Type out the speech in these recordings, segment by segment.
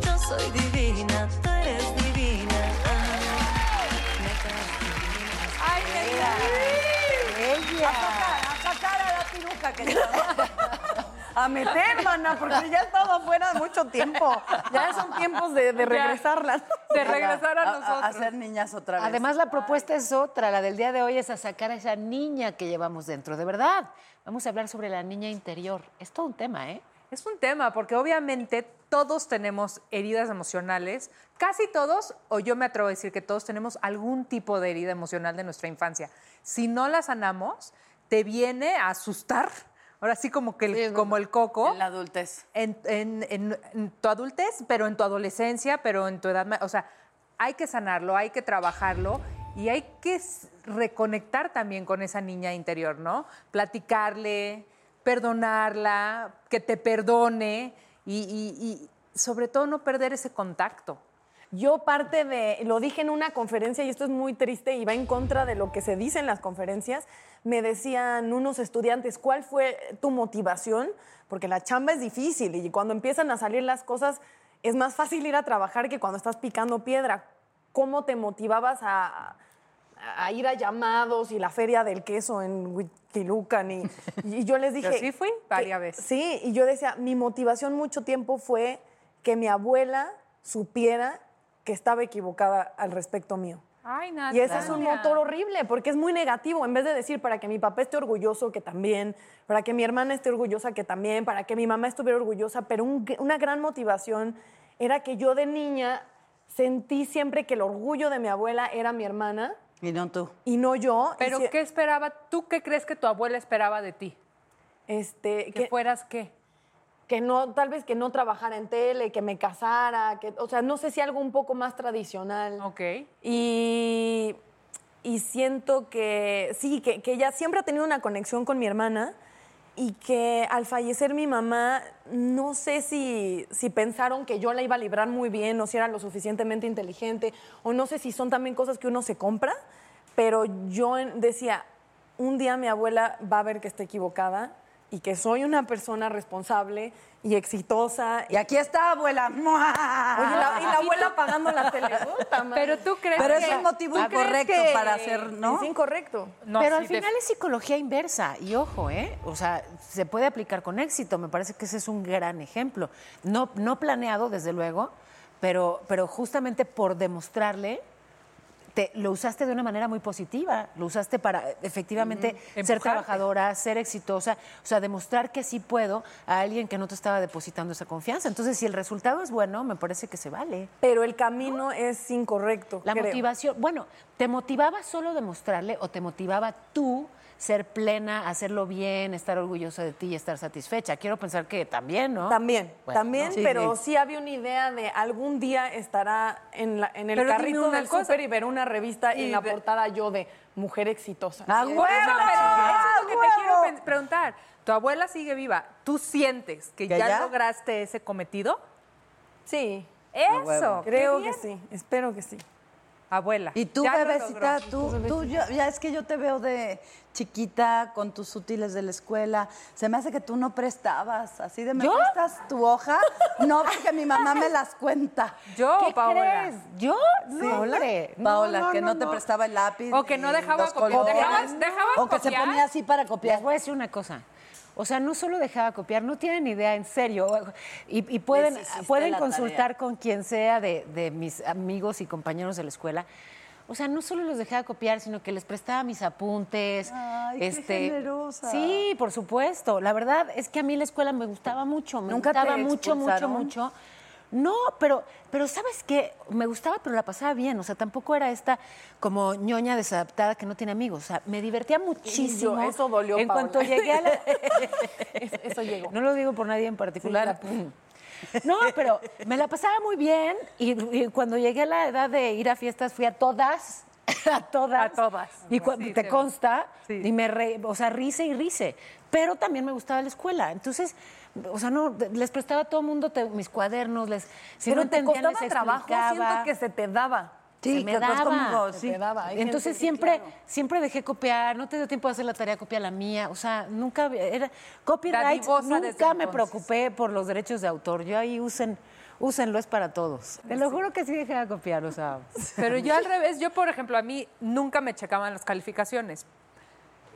Yo soy divina, tú eres divina. ¡Ay, Ella. A sacar a la piruja que está. A meter, mana, porque ya he estado fuera de mucho tiempo. Ya son tiempos de, de regresarlas. De regresar a nosotros. A, ser niñas otra vez. Además, la propuesta es otra. La del día de hoy es a sacar a esa niña que llevamos dentro. De verdad. Vamos a hablar sobre la niña interior. Es todo un tema, ¿eh? Es un tema, porque obviamente todos tenemos heridas emocionales, casi todos, o yo me atrevo a decir que todos tenemos algún tipo de herida emocional de nuestra infancia. Si no la sanamos, te viene a asustar, ahora sí como, que el, como el coco. En la adultez. En, en- en- en tu adultez, pero en tu adolescencia, pero en tu edad, o sea, hay que sanarlo, hay que trabajarlo y hay que reconectar también con esa niña interior, ¿no? Platicarle, perdonarla, que te perdone y, sobre todo no perder ese contacto. Yo parte de, lo dije en una conferencia y esto es muy triste y va en contra de lo que se dice en las conferencias, me decían unos estudiantes, ¿cuál fue tu motivación? Porque la chamba es difícil y cuando empiezan a salir las cosas es más fácil ir a trabajar que cuando estás picando piedra. ¿Cómo te motivabas a, a ir a llamados y la feria del queso en Huitzilucan? Y, y yo les dije... Yo sí fui varias veces. Sí, y yo decía, mi motivación mucho tiempo fue que mi abuela supiera que estaba equivocada al respecto mío. Ay, nada. Y ese es un motor horrible, porque es muy negativo. En vez de decir para que mi papá esté orgulloso, que también, para que mi hermana esté orgullosa, que también, para que mi mamá estuviera orgullosa, pero un- una gran motivación era que yo de niña sentí siempre que el orgullo de mi abuela era mi hermana Y no tú. y no yo. Pero si- ¿qué esperaba? ¿Tú qué crees que tu abuela esperaba de ti? Este, ¿Que que, fueras qué? que no, tal vez que no trabajara en tele, que me casara, que, o sea, no sé si algo un poco más tradicional. Ok. Y, y siento que sí, que, que ella siempre ha tenido una conexión con mi hermana y que al fallecer mi mamá, no sé si, si pensaron que yo la iba a librar muy bien o si era lo suficientemente inteligente o no sé si son también cosas que uno se compra, pero yo decía, un día mi abuela va a ver que estoy equivocada y que soy una persona responsable y exitosa. Y aquí está, abuela. Oye, la- y la abuela apagando la tele. Pero tú crees Pero que... es un motivo ¿tú crees incorrecto que- para hacer, ¿no? Es incorrecto. No, Pero sí, al final es psicología inversa. Y ojo, ¿eh? O sea, se puede aplicar con éxito. Me parece que ese es un gran ejemplo. No, no planeado, desde luego, pero, pero justamente por demostrarle. Te, lo usaste de una manera muy positiva, lo usaste para efectivamente ser Empujarte. trabajadora, ser exitosa, o sea, demostrar que sí puedo a alguien que no te estaba depositando esa confianza. Entonces, si el resultado es bueno, me parece que se vale. Pero el camino es incorrecto. La creo. motivación, bueno, ¿te motivaba solo demostrarle o te motivaba tú ser plena, hacerlo bien, estar orgullosa de ti y estar satisfecha? Quiero pensar que también, ¿no? También, Bueno, también, ¿no? Sí, pero sí. sí. había una idea de algún día estará en, la- en el Pero carrito una del súper y ver una revista y Y en la ve- portada yo de mujer exitosa. ¡A Sí, huevo! eso es lo que te quiero preguntar. Tu abuela sigue viva. ¿Tú sientes que, ¿Que ya, ya? lograste ese cometido? Sí, Eso. creo que sí, espero que sí. Abuela. Y tú, ya bebecita, tú, tú ya, ya es que yo te veo de chiquita con tus útiles de la escuela. Se me hace que tú no prestabas, así de me ¿Yo? prestas tu hoja. No, porque mi mamá me las cuenta. Yo, ¿Qué Paola. crees? ¿Yo? No, Paola, no, que no, no, te prestaba el lápiz. O que no dejaba copiar. colores. ¿Dejabas- dejabas O que se ponía así para Les copiar. voy a decir una cosa. O sea, no solo dejaba copiar, no tienen idea, en serio. Y, y pueden, pueden consultar con quien sea de, de mis amigos y compañeros de la escuela. O sea, no solo los dejaba copiar, sino que les prestaba mis apuntes. Ay, qué generosa. Sí, por supuesto. La verdad es que a mí la escuela me gustaba mucho, me ¿Nunca te gustaba mucho, mucho, expulsaron? mucho. No, pero, pero ¿sabes qué? Me gustaba, pero la pasaba bien. O sea, tampoco era esta como ñoña desadaptada que no tiene amigos. O sea, me divertía muchísimo. eso dolió, En Paola. cuanto llegué a la... Eso, eso llegó. No lo digo por nadie en particular. No, pero me la pasaba muy bien y, y cuando llegué a la edad de ir a fiestas fui a todas, a todas. A todas. Y cuando Sí, te sí. consta, Sí. y me re- o sea, rice y rice. Pero también me gustaba la escuela. Entonces, o sea, no, les prestaba a todo el mundo te- mis cuadernos, les si Pero no te entendían, costaba les trabajo, siento que se te daba. Sí, Se me que daba. como, Se sí. te daba. Entonces siempre, siempre dejé copiar, no te dio tiempo de hacer la tarea, copia la mía. O sea, nunca era copyright, nunca me preocupé por los derechos de autor. Yo ahí usen, úsenlo, es para todos. Te lo juro que sí dejé de copiar, o sea. Pero yo al revés, yo por ejemplo, a mí nunca me checaban las calificaciones.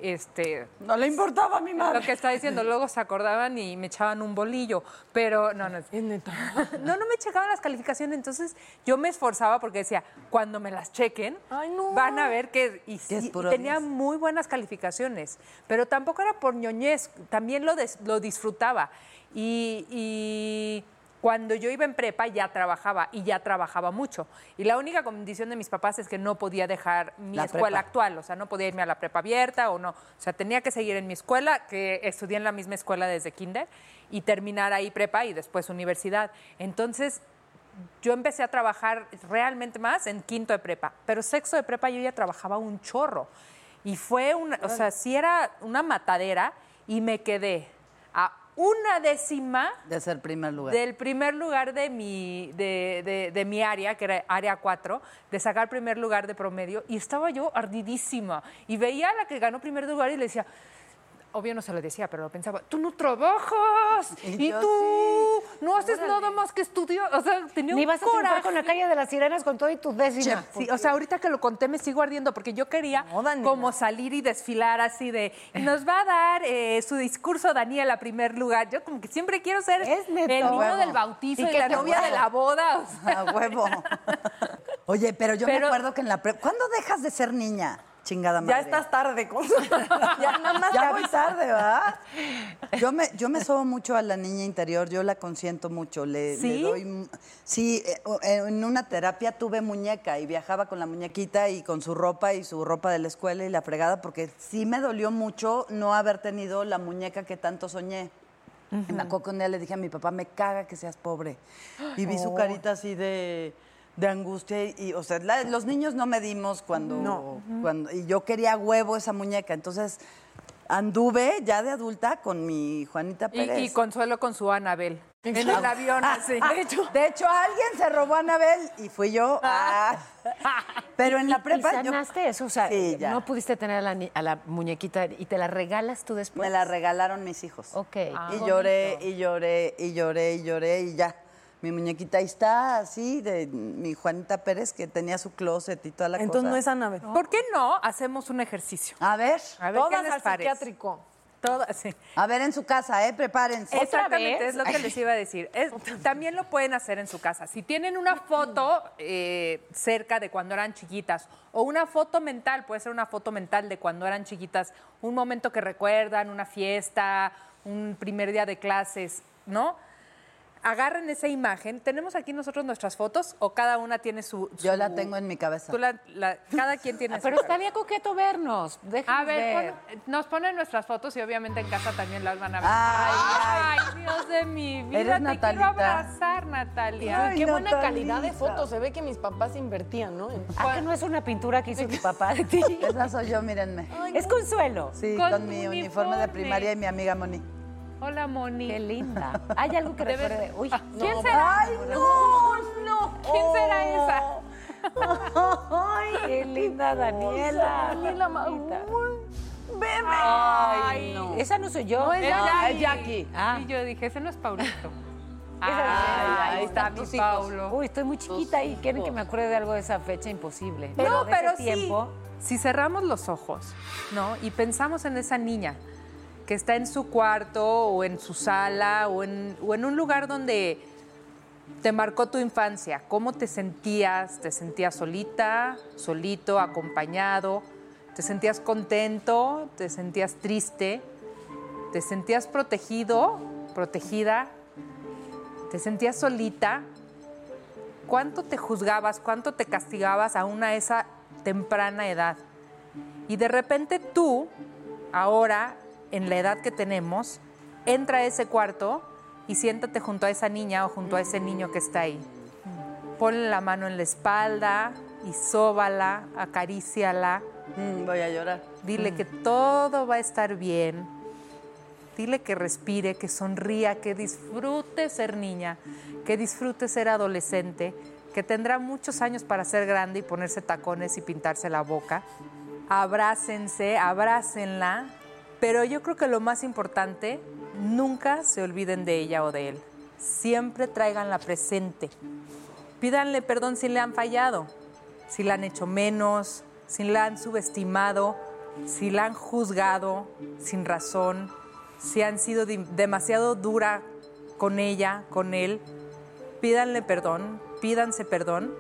Este, No le importaba a mi lo madre. que está diciendo, luego se acordaban y me echaban un bolillo, pero no, no, no, no me checaban las calificaciones, entonces yo me esforzaba porque decía, cuando me las chequen, Ay, no. van a ver que y, tenía muy buenas calificaciones, pero tampoco era por ñoñez, también lo, des- lo disfrutaba. Y, y cuando yo iba en prepa ya trabajaba y ya trabajaba mucho. Y la única condición de mis papás es que no podía dejar mi La escuela prepa. actual, o sea, no podía irme a la prepa abierta o no. O sea, tenía que seguir en mi escuela, que estudié en la misma escuela desde kinder, y terminar ahí prepa y después universidad. Entonces, yo empecé a trabajar realmente más en quinto de prepa, pero sexto de prepa yo ya trabajaba un chorro. Y fue una, o sea, sí era una matadera y me quedé a una décima De ser primer lugar. del primer lugar de mi, de, de- de mi área, que era área 4, de sacar primer lugar de promedio, y estaba yo ardidísima. Y veía a la que ganó primer lugar y le decía, obvio no se lo decía, pero lo pensaba, tú no trabajas, Y tú no haces nada más que estudiar. O sea, tenía Ni un vas a coraje. con la calle de las sirenas con todo y tus décimas. Sí, o sea, ahorita que lo conté me sigo ardiendo porque yo quería No, como salir y desfilar así de nos va a dar eh, su discurso Daniela a primer lugar. Yo como que siempre quiero ser Es neto. el niño Huevo. del bautizo Y y, que la novia de la boda. o sea. A huevo. Oye, pero yo me acuerdo que en la. ¿Cuándo dejas de ser niña? Chingada madre. Ya estás tarde. con- ya nada más Ya voy tarde, ¿verdad? Yo me, yo me sobo mucho a la niña interior, yo la consiento mucho. Le, le ¿Sí? doy. mu- Sí, eh, o- en una terapia tuve muñeca y viajaba con la muñequita y con su ropa y su ropa de la escuela y la fregada, porque sí me dolió mucho no haber tenido la muñeca que tanto soñé. Y me acuerdo que un día le dije a mi papá, me caga que seas pobre. Y vi Oh. su carita así de, de angustia y, y, o sea, la- los niños no medimos cuando, cuando... Y yo quería huevo esa muñeca, entonces anduve ya de adulta con mi Juanita Y, Pérez. y Consuelo con su Anabel. En el avión, así. De hecho, de hecho, alguien se robó a Anabel y fui yo. Ah. Pero en la ¿Y prepa yo sanaste eso? O sea, Sí, ya. no pudiste tener a la, ni- a la muñequita y te la regalas tú después. me la regalaron mis hijos. Ok. y lloré, y lloré, y lloré, y lloré, y ya. Mi muñequita ahí está, así, de mi Juanita Pérez, que tenía su closet y toda la Entonces cosa. no es Anabel. ¿Por qué no hacemos un ejercicio? A ver, A ver, ¿qué Todas les al parece? psiquiátrico. Todas, sí. a ver en su casa, ¿eh? Prepárense. Exactamente, vez? es lo que les iba a decir. Es- también lo pueden hacer en su casa. Si tienen una foto eh, cerca de cuando eran chiquitas o una foto mental, puede ser una foto mental de cuando eran chiquitas, un momento que recuerdan, una fiesta, un primer día de clases, ¿no? Agarren esa imagen. ¿Tenemos aquí nosotros nuestras fotos o cada una tiene su... Yo la tengo en mi cabeza. tú la- la- cada quien tiene Ah, su- Pero estaría coqueto vernos. Déjanos A ver, ver. pon- nos ponen nuestras fotos y obviamente en casa también las van a ver. Ay, Ay, Dios de mi vida. Eres te Natalita. quiero abrazar, Natalia. Ay, Qué buena calidad de fotos. Se ve que mis papás invertían, ¿no? En- ¿Ah, que no es una pintura que hizo tu papá de ti? Esa soy yo, mírenme. Es Consuelo. Sí, Con mi uniforme de primaria y mi amiga Moni. Hola, Moni. Qué linda. ¿Hay algo que Debes- recuerde? Uy, ¿Quién será? ¡Ay, no! ¡No! ¿Quién será esa? Ay, qué linda Daniela. Daniela Bonita. ¡Bebe! Ay, no. Esa no soy yo. Es ¿verdad? Jackie. es Jackie. Ah. Y yo dije, ese no es Paulito. Esa- Ay, ahí está mi. Paulo. Uy, estoy muy chiquita y quieren que me acuerde de algo de esa fecha imposible. No, de ese pero sí. tiempo. Si cerramos los ojos, ¿no? Y pensamos en esa niña que está en su cuarto o en su sala o en, o en un lugar donde te marcó tu infancia. ¿Cómo te sentías? ¿Te sentías solita, solito, acompañado? ¿Te sentías contento? ¿Te sentías triste? ¿Te sentías protegido, protegida? ¿Te sentías solita? ¿Cuánto te juzgabas, cuánto te castigabas aún a esa temprana edad? Y de repente tú, ahora, en la edad que tenemos, entra a ese cuarto y siéntate junto a esa niña o junto a ese niño que está ahí. Ponle la mano en la espalda y sóbala, acaríciala. Mm, voy a llorar. Dile que todo va a estar bien. Dile que respire, que sonría, que disfrute ser niña, que disfrute ser adolescente, que tendrá muchos años para ser grande y ponerse tacones y pintarse la boca. Abrácense, abrácenla, pero yo creo que lo más importante, nunca se olviden de ella o de él. Siempre tráiganla presente. Pídanle perdón si le han fallado, si la han hecho menos, si la han subestimado, si la han juzgado sin razón, si han sido demasiado dura con ella, con él. Pídanle perdón, pídanse perdón,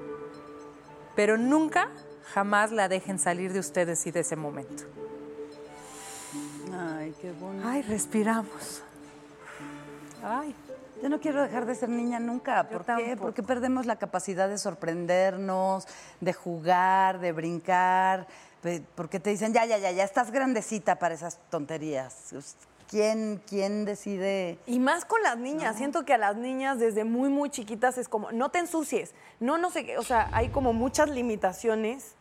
pero nunca, jamás la dejen salir de ustedes y de ese momento. Ay, qué bonito. Ay, respiramos. Ay. Yo no quiero dejar de ser niña nunca. ¿Por qué? tampoco. Porque perdemos la capacidad de sorprendernos, de jugar, de brincar. Porque te dicen, ya, ya, ya, ya estás grandecita para esas tonterías. ¿Quién, quién decide? Y más con las niñas. Siento que a las niñas desde muy, muy chiquitas es como, no te ensucies. No, no sé qué. O sea, hay como muchas limitaciones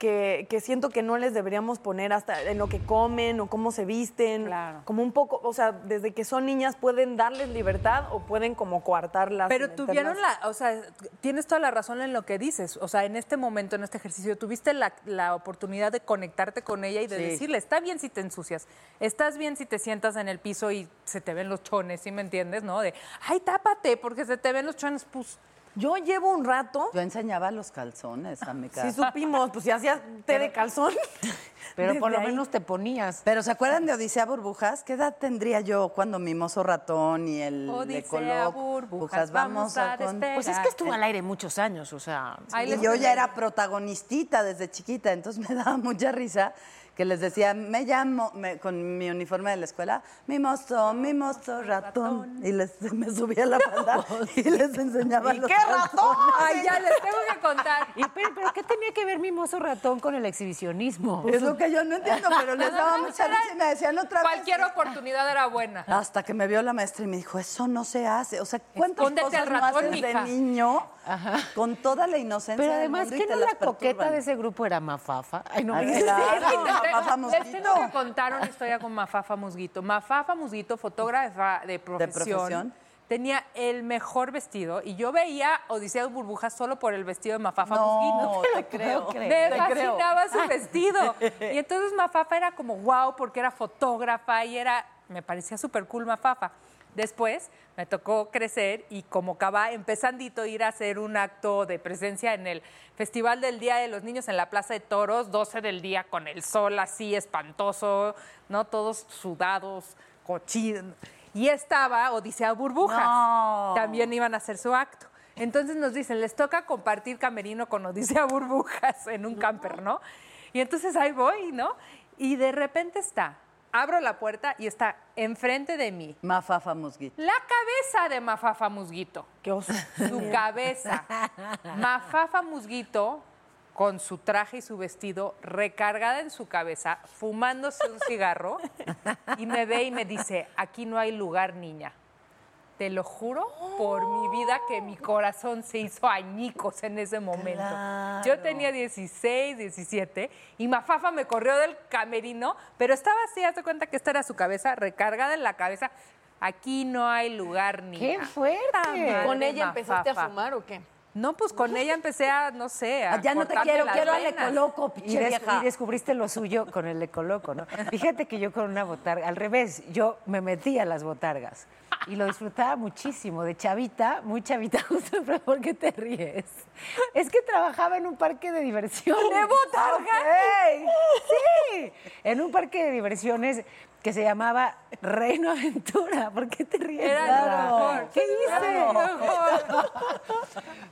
que, que siento que no les deberíamos poner hasta en lo que comen o cómo se visten. Claro. Como un poco, o sea, desde que son niñas pueden darles libertad o pueden como coartarlas. Pero tuvieron la, o sea, tienes toda la razón en lo que dices. O sea, en este momento, en este ejercicio, tuviste la, la oportunidad de conectarte con ella y de Sí. decirle, está bien si te ensucias, estás bien si te sientas en el piso y se te ven los chones, ¿sí me entiendes? ¿No? De, ay, tápate porque se te ven los chones, pues. Yo llevo un rato, Yo enseñaba los calzones a mi casa. sí supimos, pues si hacías té de calzón. Pero por lo ahí. menos te ponías. Pero ¿se acuerdan de Odisea Burbujas? ¿Qué edad tendría yo cuando Mimoso Ratón y el Odisea Ecoloco? Burbujas, vamos a con-. Pues es que estuvo al aire muchos años, o sea. Y yo ya era protagonistita desde chiquita, entonces me daba mucha risa que les decía, me llamo, me- con mi uniforme de la escuela, mimoso, mimoso ratón. Y les, me subía la falda y les enseñaba los calzones. Ay, ya les tengo que contar. Y, pero, pero ¿qué tenía que ver Mimoso Ratón con el exhibicionismo? Es lo que yo no entiendo, pero les daba mucha risa y me decían otra vez. Cualquier oportunidad era buena. Hasta que me vio la maestra y me dijo, eso no se hace. O sea, ¿cuántas Escóndete cosas no ratón, haces de mija? Con toda la inocencia Pero del además, mundo y ¿qué no la coqueta de ese grupo era Mafafa? Ay, no me Mafafa les Musguito. tengo que contar una historia con Mafafa Musguito. Mafafa Musguito, fotógrafa de profesión, profesión? tenía el mejor vestido y yo veía Odisea Burbujas solo por el vestido de Mafafa No, Musguito. te creo. Me te creo. fascinaba su vestido. Y entonces Mafafa era como wow porque era fotógrafa y era, me parecía súper cool Mafafa. Después me tocó crecer y como acaba empezandito ir a hacer un acto de presencia en el Festival del Día de los Niños en la Plaza de Toros, 12 del día con el sol así espantoso, ¿no? Todos sudados, cochinos. Y estaba Odisea Burbujas. No. También iban a hacer su acto. Entonces nos dicen, les toca compartir camerino con Odisea Burbujas en un camper, ¿no? Y entonces ahí voy, ¿no? Y de repente está, abro la puerta y está enfrente de mí Mafafa Musguito. la cabeza de Mafafa Musguito. Qué oso. Su cabeza. Mafafa Musguito con su traje y su vestido recargada en su cabeza, fumándose un cigarro y me ve y me dice, aquí no hay lugar, niña. Te lo juro por mi vida que mi corazón se hizo añicos en ese momento. Yo tenía 16, 17 y Mafafa me corrió del camerino, pero estaba así, hazte cuenta que esta era su cabeza, recargada en la cabeza. Aquí no hay lugar, niña. ¡Qué fuerte! Madre ¿Con ella empezaste a fumar o qué? No, pues con ella empecé a, no sé, a ya no te quiero, quiero al ecoloco, Y, pinche des- vieja. y descubriste lo suyo con el ecoloco, ¿no? Fíjate que yo con una botarga, al revés, yo me metí a las botargas y lo disfrutaba muchísimo. De chavita, muy chavita, justo, pero ¿por qué te ríes? Es que trabajaba en un parque de diversiones. ¿De botarga? Ok, Sí, en un parque de diversiones que se llamaba Reino Aventura. ¿Por qué te ríes? Era lo mejor. ¿Qué Era dices?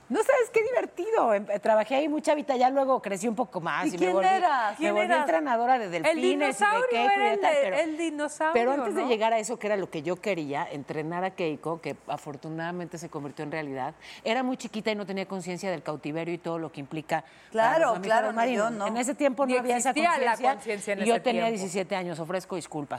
No sabes qué divertido. Em- Trabajé ahí mucha vida, ya luego crecí un poco más. ¿Y me quién volví, eras? Me ¿Quién volví eras? entrenadora de delfines y de dinosaurio Keiko y era de el tal, de- pero, el dinosaurio, Pero antes de llegar a eso, que era lo que yo quería, entrenar a Keiko, que afortunadamente se convirtió en realidad, era muy chiquita y no tenía conciencia del cautiverio y todo lo que implica. Claro, claro, yo no. En ese tiempo no Ni había esa conciencia. yo tenía tiempo. 17 años, ofrezco disculpas.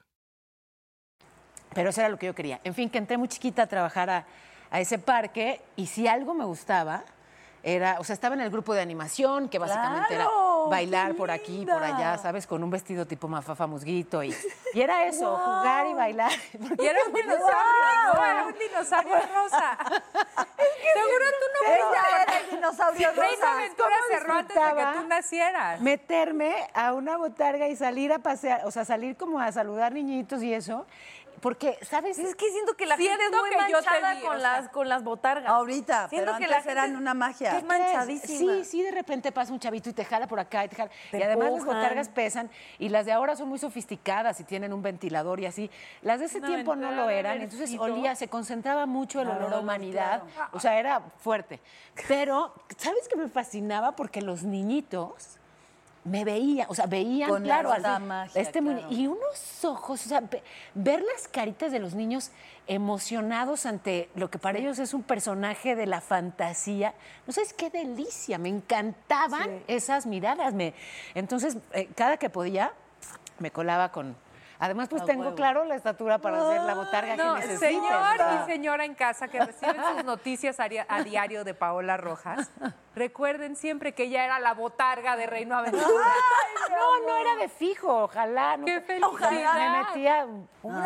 Pero eso era lo que yo quería. En fin, que entré muy chiquita a trabajar a, a ese parque y si algo me gustaba era, o sea, estaba en el grupo de animación, que básicamente ¡Claro! era bailar ¡Qué por aquí, por allá! ¿sabes? Con un vestido tipo mafafa musguito y, y era eso, jugar y bailar. Y era un dinosaurio, no, era un dinosaurio rosa. Seguro tú no Ella era el dinosaurio Reino rosa. Aventura ¿Cómo cerró antes de que tú nacieras. meterme a una botarga y salir a pasear, o sea, salir como a saludar niñitos y eso, porque, ¿sabes? Es que siento que la gente Siento es muy que yo te manchada vi, con o sea, las con las botargas. Ahorita, Siento pero que antes la eran una magia. es manchadísima. Sí, sí, de repente pasa un chavito y te jala por acá y te jala. Te y además las botargas pesan y las de ahora son muy sofisticadas y tienen un ventilador y así. Las de ese tiempo no lo eran, entonces olía, se concentraba mucho el olor a humanidad. claro. O sea, era fuerte. Pero, ¿sabes qué me fascinaba? Porque los niñitos me veían, o sea, veían, Con claro, esa así, magia, este claro. y unos ojos, o sea, ve- ver las caritas de los niños emocionados ante lo que para ellos es un personaje de la fantasía, no sabes qué delicia, me encantaban esas miradas, me, entonces eh, cada que podía me colaba con, además pues tengo claro la estatura para hacer la botarga No, que necesites. señor y señora en casa que reciben sus noticias a, diario de Paola Rojas, recuerden siempre que ella era la botarga de Reino Aventura. No, no era de fijo, ojalá. no- ¡Qué felicidad! Ojalá. Me metía.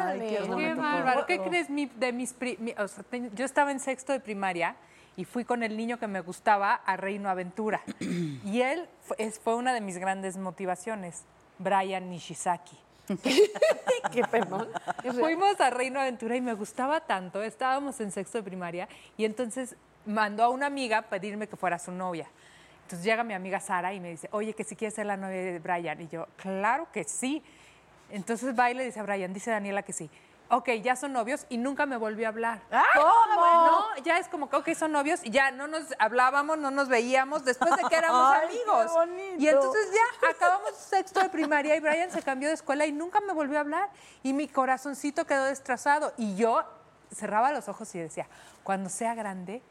Ay, qué Qué bárbaro. ¿Qué crees mi- de mis pri- mi- o sea, te- yo estaba en sexto de primaria y fui con el niño que me gustaba a Reino Aventura. y él fue, es- fue una de mis grandes motivaciones, Brian Nishizaki. Qué penón. Fuimos a Reino Aventura y me gustaba tanto. Estábamos en sexto de primaria y entonces mandó a una amiga pedirme que fuera su novia. Entonces llega mi amiga Sara y me dice, oye, que si quieres ser la novia de Brian. Y yo, claro que sí. Entonces va y le dice a Brian, dice Daniela que sí. Ok, ya son novios y nunca me volvió a hablar. ¿Cómo? No, ya es como que, ok, son novios y ya no nos hablábamos, no nos veíamos después de que éramos Ay, qué amigos. bonito. Y entonces ya acabamos sexto de primaria y Brian se cambió de escuela y nunca me volvió a hablar. Y mi corazoncito quedó destrozado. Y yo cerraba los ojos y decía, cuando sea grande,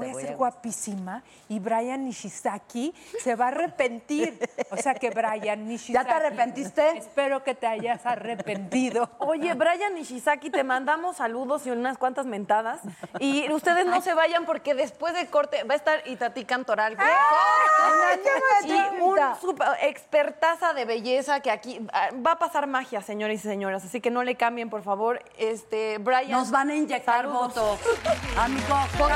voy a ser guapísima y Brian Nishizaki se va a arrepentir. O sea que Brian Nishizaki. ¿Ya te arrepentiste? Espero que te hayas arrepentido. Oye, Brian Nishizaki, te mandamos saludos y unas cuantas mentadas. Y ustedes no se vayan porque después del corte va a estar Itatí Cantoral. que ¡Ay, y un super expertaza de belleza que aquí ah, va a pasar magia, señores y señoras. Así que no le cambien, por favor. Este, Brian. Nos van a inyectar voto. Amigo, votos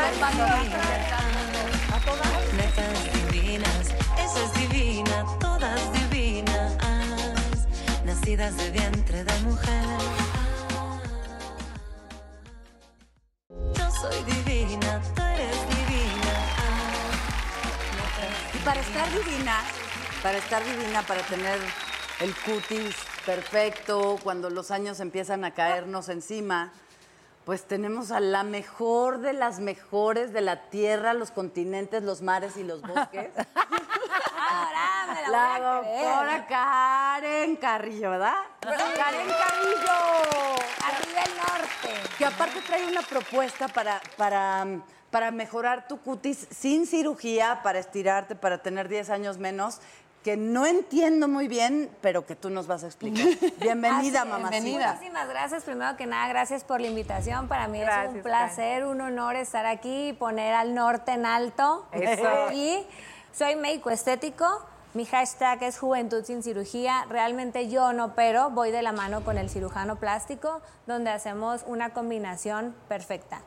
a Netas divinas, esa es divina, todas divinas, nacidas de vientre de mujer. Yo soy divina, tú eres divina. Y para estar divina, para estar divina, para tener el cutis perfecto, cuando los años empiezan a caernos encima, pues tenemos a la mejor de las mejores de la tierra, los continentes, los mares y los bosques. Ahora me la, doctora Karen Carrillo, ¿verdad? Karen Carrillo. Arriba el norte. Que aparte trae una propuesta para, para, para mejorar tu cutis sin cirugía, para estirarte, para tener 10 años menos, que no entiendo muy bien, pero que tú nos vas a explicar. Bienvenida, Así es. mamacita. Muchísimas gracias. Primero que nada, gracias por la invitación. Para mí es un placer, un honor estar aquí y poner al norte en alto. Y soy médico estético. Mi hashtag es Juventud sin cirugía. Realmente yo no opero, voy de la mano con el cirujano plástico, donde hacemos una combinación perfecta.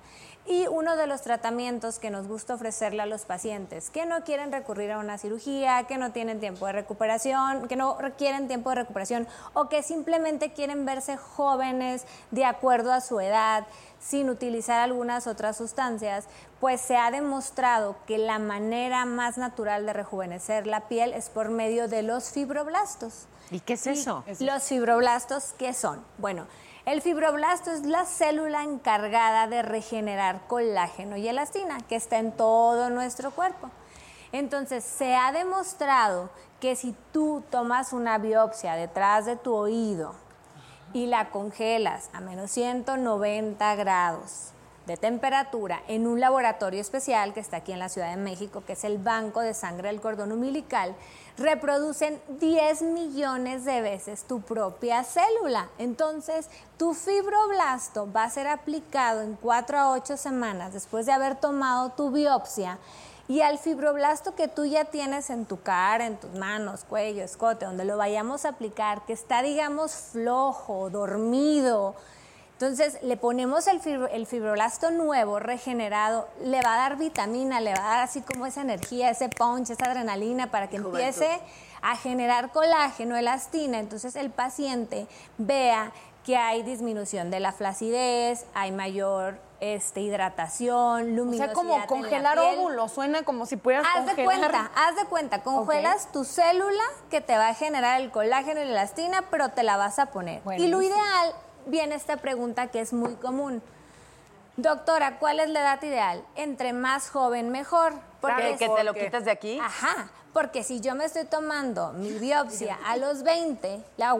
Y uno de los tratamientos que nos gusta ofrecerle a los pacientes que no quieren recurrir a una cirugía, que no tienen tiempo de recuperación, que no requieren tiempo de recuperación o que simplemente quieren verse jóvenes de acuerdo a su edad, sin utilizar algunas otras sustancias, pues se ha demostrado que la manera más natural de rejuvenecer la piel es por medio de los fibroblastos. ¿Y qué es eso? Los fibroblastos, ¿qué son? Bueno, el fibroblasto es la célula encargada de regenerar colágeno y elastina, que está en todo nuestro cuerpo. Entonces, se ha demostrado que si tú tomas una biopsia detrás de tu oído y la congelas a menos 190 grados de temperatura en un laboratorio especial que está aquí en la Ciudad de México, que es el Banco de Sangre del Cordón Umbilical, reproducen 10 millones de veces tu propia célula. Entonces, tu fibroblasto va a ser aplicado en 4 a 8 semanas después de haber tomado tu biopsia. Y al fibroblasto que tú ya tienes en tu cara, en tus manos, cuello, escote, donde lo vayamos a aplicar, que está, digamos, flojo, dormido, entonces le ponemos el, fibro- el fibroblasto nuevo, regenerado, le va a dar vitamina, le va a dar así como esa energía, ese punch, esa adrenalina para que empiece a generar colágeno, elastina. Entonces el paciente vea que hay disminución de la flacidez, hay mayor este, hidratación, O luminosidad. sea, como congelar óvulos, suena como si pudieras Haz de congelar. cuenta, haz de cuenta, congelas tu célula que te va a generar el colágeno y la elastina, pero te la vas a poner. Y lo ideal, viene esta pregunta que es muy común. Doctora, ¿cuál es la edad ideal? Entre más joven, mejor. ¿Que, que te lo porque- quites de aquí? Ajá, porque si yo me estoy tomando mi biopsia a los 20, la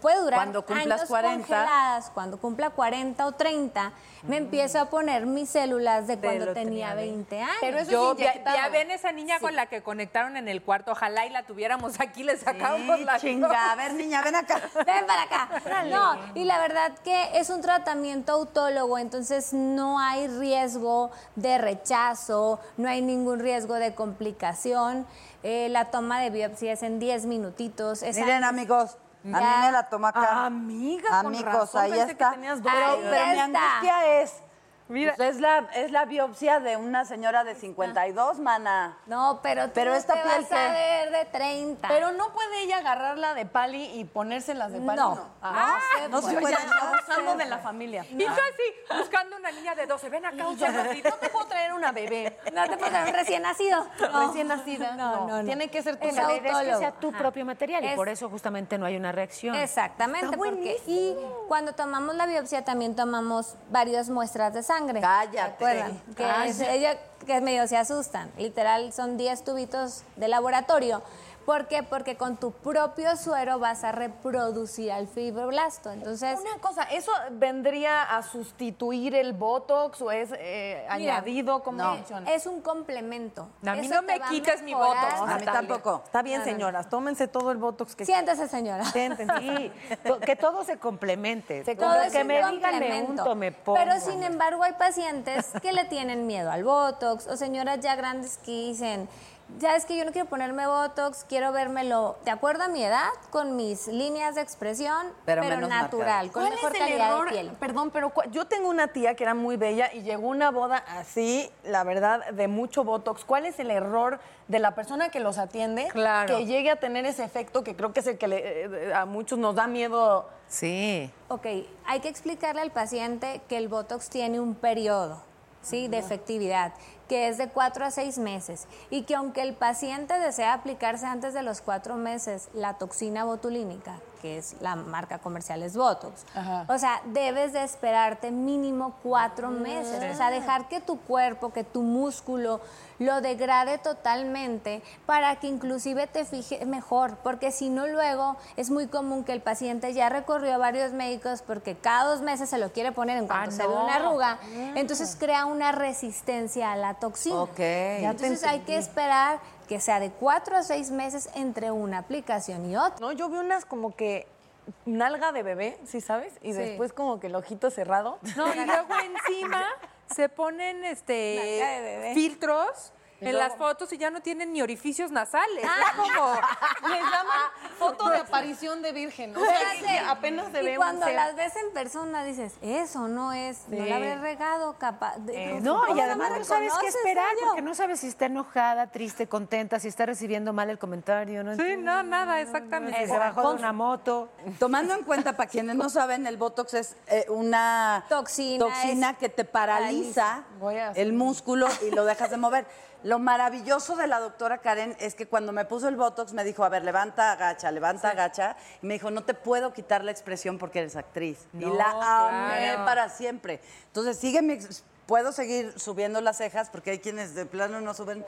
puede durar Cuando cumplas años 40. congeladas, cuando cumpla 40 o 30, me empiezo a poner mis células de cuando tenía tenía 20 años. Pero eso Yo es ya, ya ven esa niña con la que conectaron en el cuarto. Ojalá y la tuviéramos aquí, le sacamos Sí, la chinga. A ver, niña, ven acá. Ven para acá. No, y la verdad que es un tratamiento autólogo, entonces no hay riesgo de rechazo, no hay ningún riesgo de complicación. Eh, la toma de biopsia es en 10 minutitos. es Miren, antes- amigos, a mí me la toma acá. Amiga, con Amigos, razón, ahí pensé que está. tenías dos. pero mi angustia es... Mira. pues es, la, es la biopsia de una señora de 52, mana. No, pero tú Pero esta te piel, vas a ¿qué? ver de 30. Pero no puede ella agarrarla de pali y ponérselas de pali. No. Ah, No no se se puede. abusando de la familia. Y yo así, buscando una niña de 12. Ven acá, un Yo segundito. no te puedo traer una bebé. no te puedes dar un recién nacido. No. Recién nacida. No, no, no. Tiene que ser tu La idea es que sea tu Ajá. propio material y Es- por eso justamente no hay una reacción. Exactamente, Está porque y cuando tomamos la biopsia también tomamos varias muestras de sangre. Cállate. ¿Se acuerdan? Que es- ella- que medio se asustan. Literal son 10 tubitos de laboratorio. ¿Por qué? Porque con tu propio suero vas a reproducir al fibroblasto. Entonces, Una cosa, ¿eso vendría a sustituir el Botox o es eh, Mira, añadido? ¿Cómo no. es un complemento. A mí Eso no me quites mi. Botox, A mí tampoco. Está bien, señoras, tómense todo el Botox que Siéntese, señora. sienten. Sí, que todo se complemente. Se Todo todo lo es que me digan, me unto, me pongo. Pero sin embargo hay pacientes que le tienen miedo al Botox o señoras ya grandes que dicen, ya es que yo no quiero ponerme Botox, quiero vérmelo de acuerdo a mi edad, con mis líneas de expresión, Pero pero, menos natural, con ¿Cuál mejor calidad error? de piel. Perdón, pero yo tengo una tía que era muy bella y llegó una boda así, la verdad, de mucho Botox. ¿Cuál es el error de la persona que los atiende Claro. que llegue a tener ese efecto que creo que es el que le- eh, a muchos nos da miedo? Sí. Ok, hay que explicarle al paciente que el Botox tiene un periodo ¿sí? de efectividad, que es de cuatro a seis meses y que aunque el paciente desea aplicarse antes de los cuatro meses la toxina botulínica, que es la marca comercial es Botox, o sea, debes de esperarte mínimo cuatro meses, o sea, dejar que tu cuerpo, que tu músculo lo degrade totalmente para que inclusive te fije mejor, porque si no luego es muy común que el paciente ya recorrió a varios médicos porque cada dos meses se lo quiere poner en cuanto Ah, se ve una arruga, entonces crea una resistencia a la toxina. Ok. Entonces hay que esperar que sea de cuatro a seis meses entre una aplicación y otra. No, yo vi unas como que nalga de bebé, ¿sí sabes? Y Sí. después como que el ojito cerrado. No, y luego encima se ponen Nalga de este bebé. filtros en las fotos y ya no tienen ni orificios nasales. Ah. Es como Les llaman foto de aparición de virgen. O sea, que apenas se y ve cuando un las ves en persona dices, eso no es, no la habré regado, capaz. de- No, ¿cómo y además no sabes qué esperar, porque no sabes si está enojada, triste, contenta, si está recibiendo mal el comentario, ¿no? Sí, no, nada, exactamente. Se bajó de una moto. Tomando en cuenta, para quienes no saben, el Botox es eh, una Toxina, toxina es- que te paraliza el músculo y lo dejas de mover. Lo maravilloso de la doctora Karen es que cuando me puso el Botox me dijo, a ver, levanta, agacha, levanta, agacha. Y me dijo, no te puedo quitar la expresión porque eres actriz. y la amé claro. para siempre. Entonces, sigue mi... Puedo seguir subiendo las cejas porque hay quienes de plano no suben...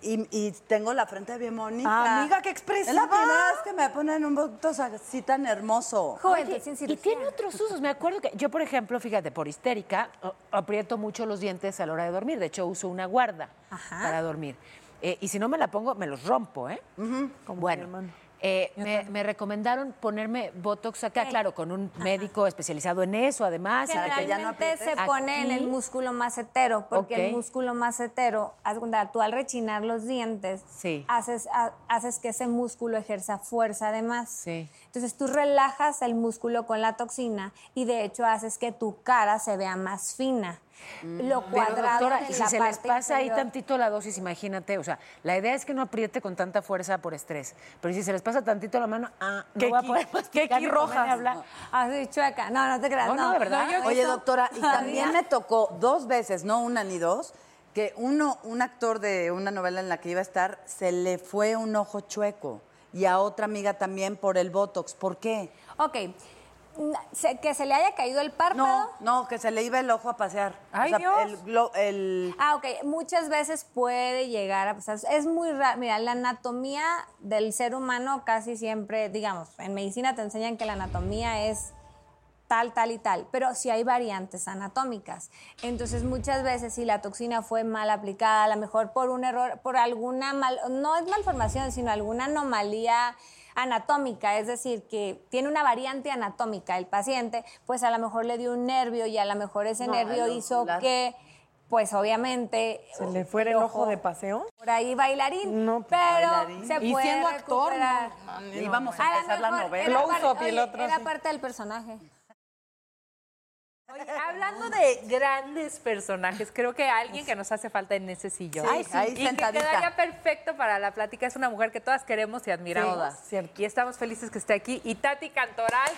Y, y tengo la frente bien bonita. Ah, amiga, qué Es la expresiva. primera vez que me ponen un Botox así tan hermoso. Oye, sin y tiene otros usos. Me acuerdo que yo, por ejemplo, fíjate, por histérica, aprieto mucho los dientes a la hora de dormir. De hecho, uso una guarda Ajá. para dormir. Eh, y si no me la pongo, me los rompo, ¿eh? bueno, eh, me, me recomendaron ponerme Botox acá, claro, con un médico especializado en eso, además. Para que ya no se pone en el músculo macetero, porque el músculo macetero, tú al rechinar los dientes, Sí. haces, ha- haces que ese músculo ejerza fuerza además. Sí. Entonces tú relajas el músculo con la toxina y de hecho haces que tu cara se vea más fina. Lo Pero, cuadrado doctora, en y si la se les pasa ahí tantito la dosis, imagínate, o sea, la idea es que no apriete con tanta fuerza por estrés, pero si se les pasa tantito la mano, ah, no ¿Qué voy a poder rojas? hablar. Así, chueca. No, no te creas. No, no, de verdad. yo- Oye, eso doctora, y también me tocó dos veces, no una ni dos, que uno, un actor de una novela en la que iba a estar, se le fue un ojo chueco. Y a otra amiga también por el Botox. ¿Por qué? Ok. Se- que se le haya caído el párpado. No, no, que se le iba el ojo a pasear. Ay, o sea, Dios. El, el- Ah, ok. Muchas veces puede llegar a pasar. Es muy raro. Mira, la anatomía del ser humano casi siempre, digamos, en medicina te enseñan que la anatomía es tal, tal y tal, pero sí hay variantes anatómicas. Entonces, muchas veces si la toxina fue mal aplicada, a lo mejor por un error, por alguna mal, no es malformación, sino alguna anomalía anatómica, es decir, que tiene una variante anatómica el paciente, pues a lo mejor le dio un nervio y a lo mejor ese No, nervio hizo las- que, pues obviamente... ¿Se le fuera el ojo de paseo? Por ahí bailarín, No, pues, pero bailarín. se Y puede siendo actor, recuperar. íbamos a empezar la novela. Close up y el otro era parte del personaje. Oye, hablando de grandes personajes, creo que alguien que nos hace falta en ese sillón. Sí, Ay, sí. ahí y sentadita. que quedaría perfecto para la plática. Es una mujer que todas queremos y admiramos. Todas, Y estamos felices que esté aquí. Y Tati Cantoral.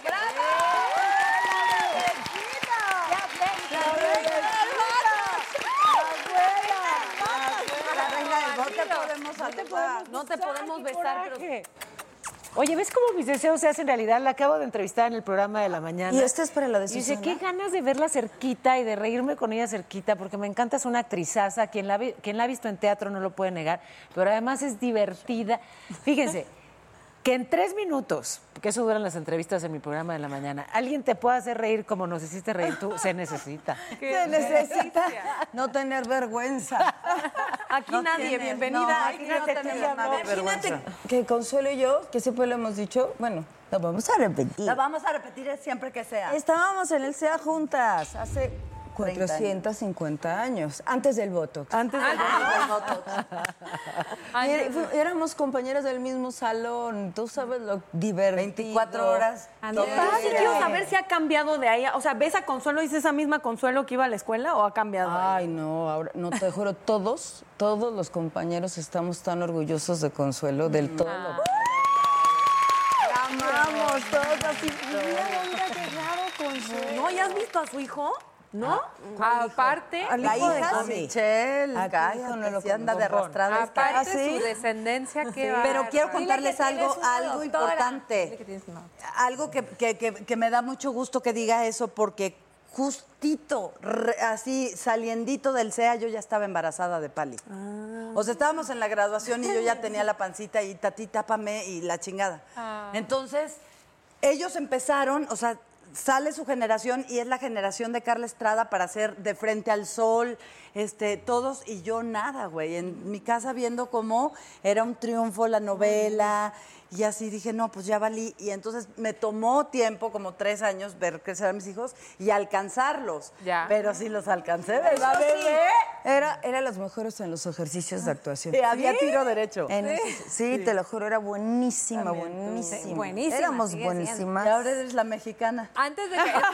La reina del no te podemos saludar. No te podemos besar, pero... Oye, ¿ves cómo mis deseos se hacen realidad? La acabo de entrevistar en el programa de la mañana. ¿Y esta es para la de Y dice, qué ganas de verla cerquita y de reírme con ella cerquita, porque me encanta, es una actrizaza. Quien la, quien la ha visto en teatro no lo puede negar, pero además es divertida. Fíjense, que en tres minutos, porque eso duran las entrevistas en mi programa de la mañana, alguien te pueda hacer reír como nos hiciste reír tú, se necesita. Se necesita no tener vergüenza. Aquí No nadie, tienes, bienvenida. no, Aquí aquí no tenemos. Imagínate que Consuelo y yo, que siempre lo hemos dicho, bueno, lo vamos a repetir. La vamos a repetir siempre que sea. Estábamos en el SEA juntas hace 30 años. 450 años, antes del Botox. Antes de Y era- fu- éramos compañeras del mismo salón, tú sabes lo divertido. 24 horas. Día. quiero saber si ha cambiado de ahí. O sea, ¿ves a Consuelo y es esa misma Consuelo que iba a la escuela o ha cambiado? Ay, no, ahora, no te juro, todos, todos los compañeros estamos tan orgullosos de Consuelo, del todo. Ah. lo- La amamos, todos así. ¿No? ¿Ya has visto a su hijo? ¿No? Aparte, La hija, sí. Michelle, cállate, hijo no lo sí anda de arrastrada. aparte ¿Ah, sí? su descendencia, que Pero quiero contarles que algo, algo importante. Que. Algo que, que- que- me da mucho gusto que diga eso porque justito, re- así saliendito del SEA, yo ya estaba embarazada de Pali. O sea, estábamos en la graduación y yo ya tenía la pancita y tati, tápame y la chingada. Entonces, ellos empezaron, o sea, sale su generación y es la generación de Carla Estrada para hacer de frente al sol, este, todos y yo nada, güey. En mi casa viendo cómo era un triunfo la novela y así dije, no, pues ya valí. Y entonces me tomó tiempo, como tres años, ver crecer a mis hijos y alcanzarlos. Ya. Pero sí los alcancé, ¿verdad, Eso sí? Era, era los mejores en los ejercicios de actuación. Sí, había tiro derecho. En ese- sí, te lo juro, era buenísima, buenísima. Buenísima, Éramos buenísimas. Y ahora eres la mexicana. Antes de que, exacto,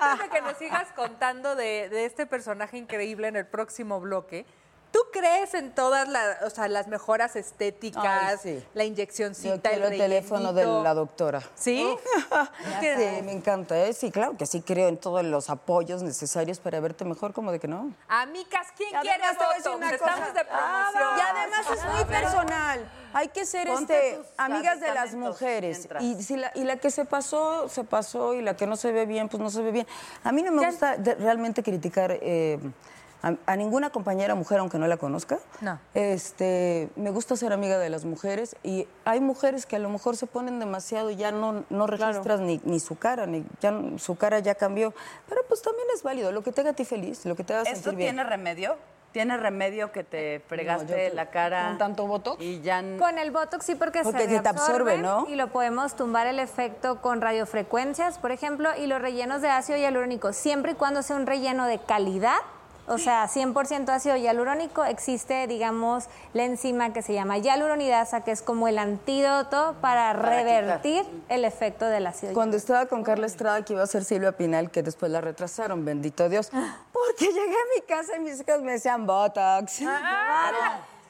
antes de que nos sigas contando de, de este personaje increíble en el próximo bloque, ¿tú crees en todas las, o sea, las mejoras estéticas, Ay, sí. la Yo inyeccioncita, quiero el el teléfono de la doctora. ¿Sí? Sí, me encanta, ¿eh? Sí, claro que sí creo en todos los apoyos necesarios para verte mejor, como de que no. Amigas, ¿quién Y quiere Botox? una Estamos cosa. de promoción. Y además es muy personal. Hay que ser Ponte este, amigas de las mujeres. Y, si la, y la que se pasó, se pasó, y la que no se ve bien, pues no se ve bien. A mí no me gusta de- realmente criticar eh, a, a ninguna compañera mujer, aunque no la conozca. No. Este, me gusta ser amiga de las mujeres y hay mujeres que a lo mejor se ponen demasiado y ya no, no registras ni, ni su cara, ni ya su cara ya cambió. Pero pues también es válido, lo que te haga a ti feliz, lo que te haga ¿Esto sentir bien. tiene remedio? ¿Tiene remedio que te fregaste la cara? ¿Con tanto botox? Y ya... Con el Botox sí porque, Porque se se te absorbe, ¿no? Y lo podemos tumbar el efecto con radiofrecuencias, por ejemplo, y los rellenos de ácido hialurónico, siempre y cuando sea un relleno de calidad, o sea, 100% ácido hialurónico, existe, digamos, la enzima que se llama hialuronidasa, que es como el antídoto para, revertir el efecto del ácido Cuando estaba con Carla Estrada, que iba a ser Silvia Pinal, que después la retrasaron, bendito Dios. Porque llegué a mi casa y mis hijas me decían Botox.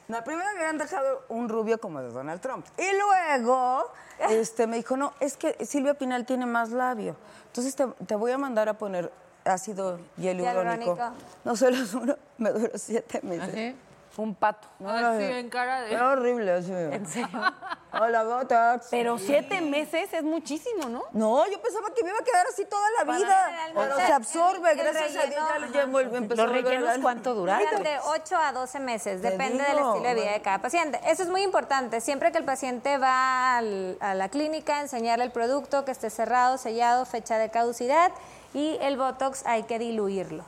No, primero me habían dejado un rubio como de Donald Trump. Y luego este, me dijo, no, es que Silvia Pinal tiene más labio. Entonces te, te voy a mandar a poner ácido hialurónico. No se los juro, me duró siete meses. Un pato. No, no, Así, no. en cara de... Era horrible. Así. ¿En serio? Hola, Botox. Pero siete meses es muchísimo, ¿no? No, yo pensaba que me iba a quedar así toda la vida. Pero se absorbe, el- el gracias a Dios. Ya relleno, lo llevo, el- empezó a ¿Los rellenos a- cuánto duraron? De 8 a 12 meses, depende del estilo de vida de cada paciente. Eso es muy importante. Siempre que el paciente va al- a la clínica, enseñarle el producto que esté cerrado, sellado, fecha de caducidad y el Botox hay que diluirlo.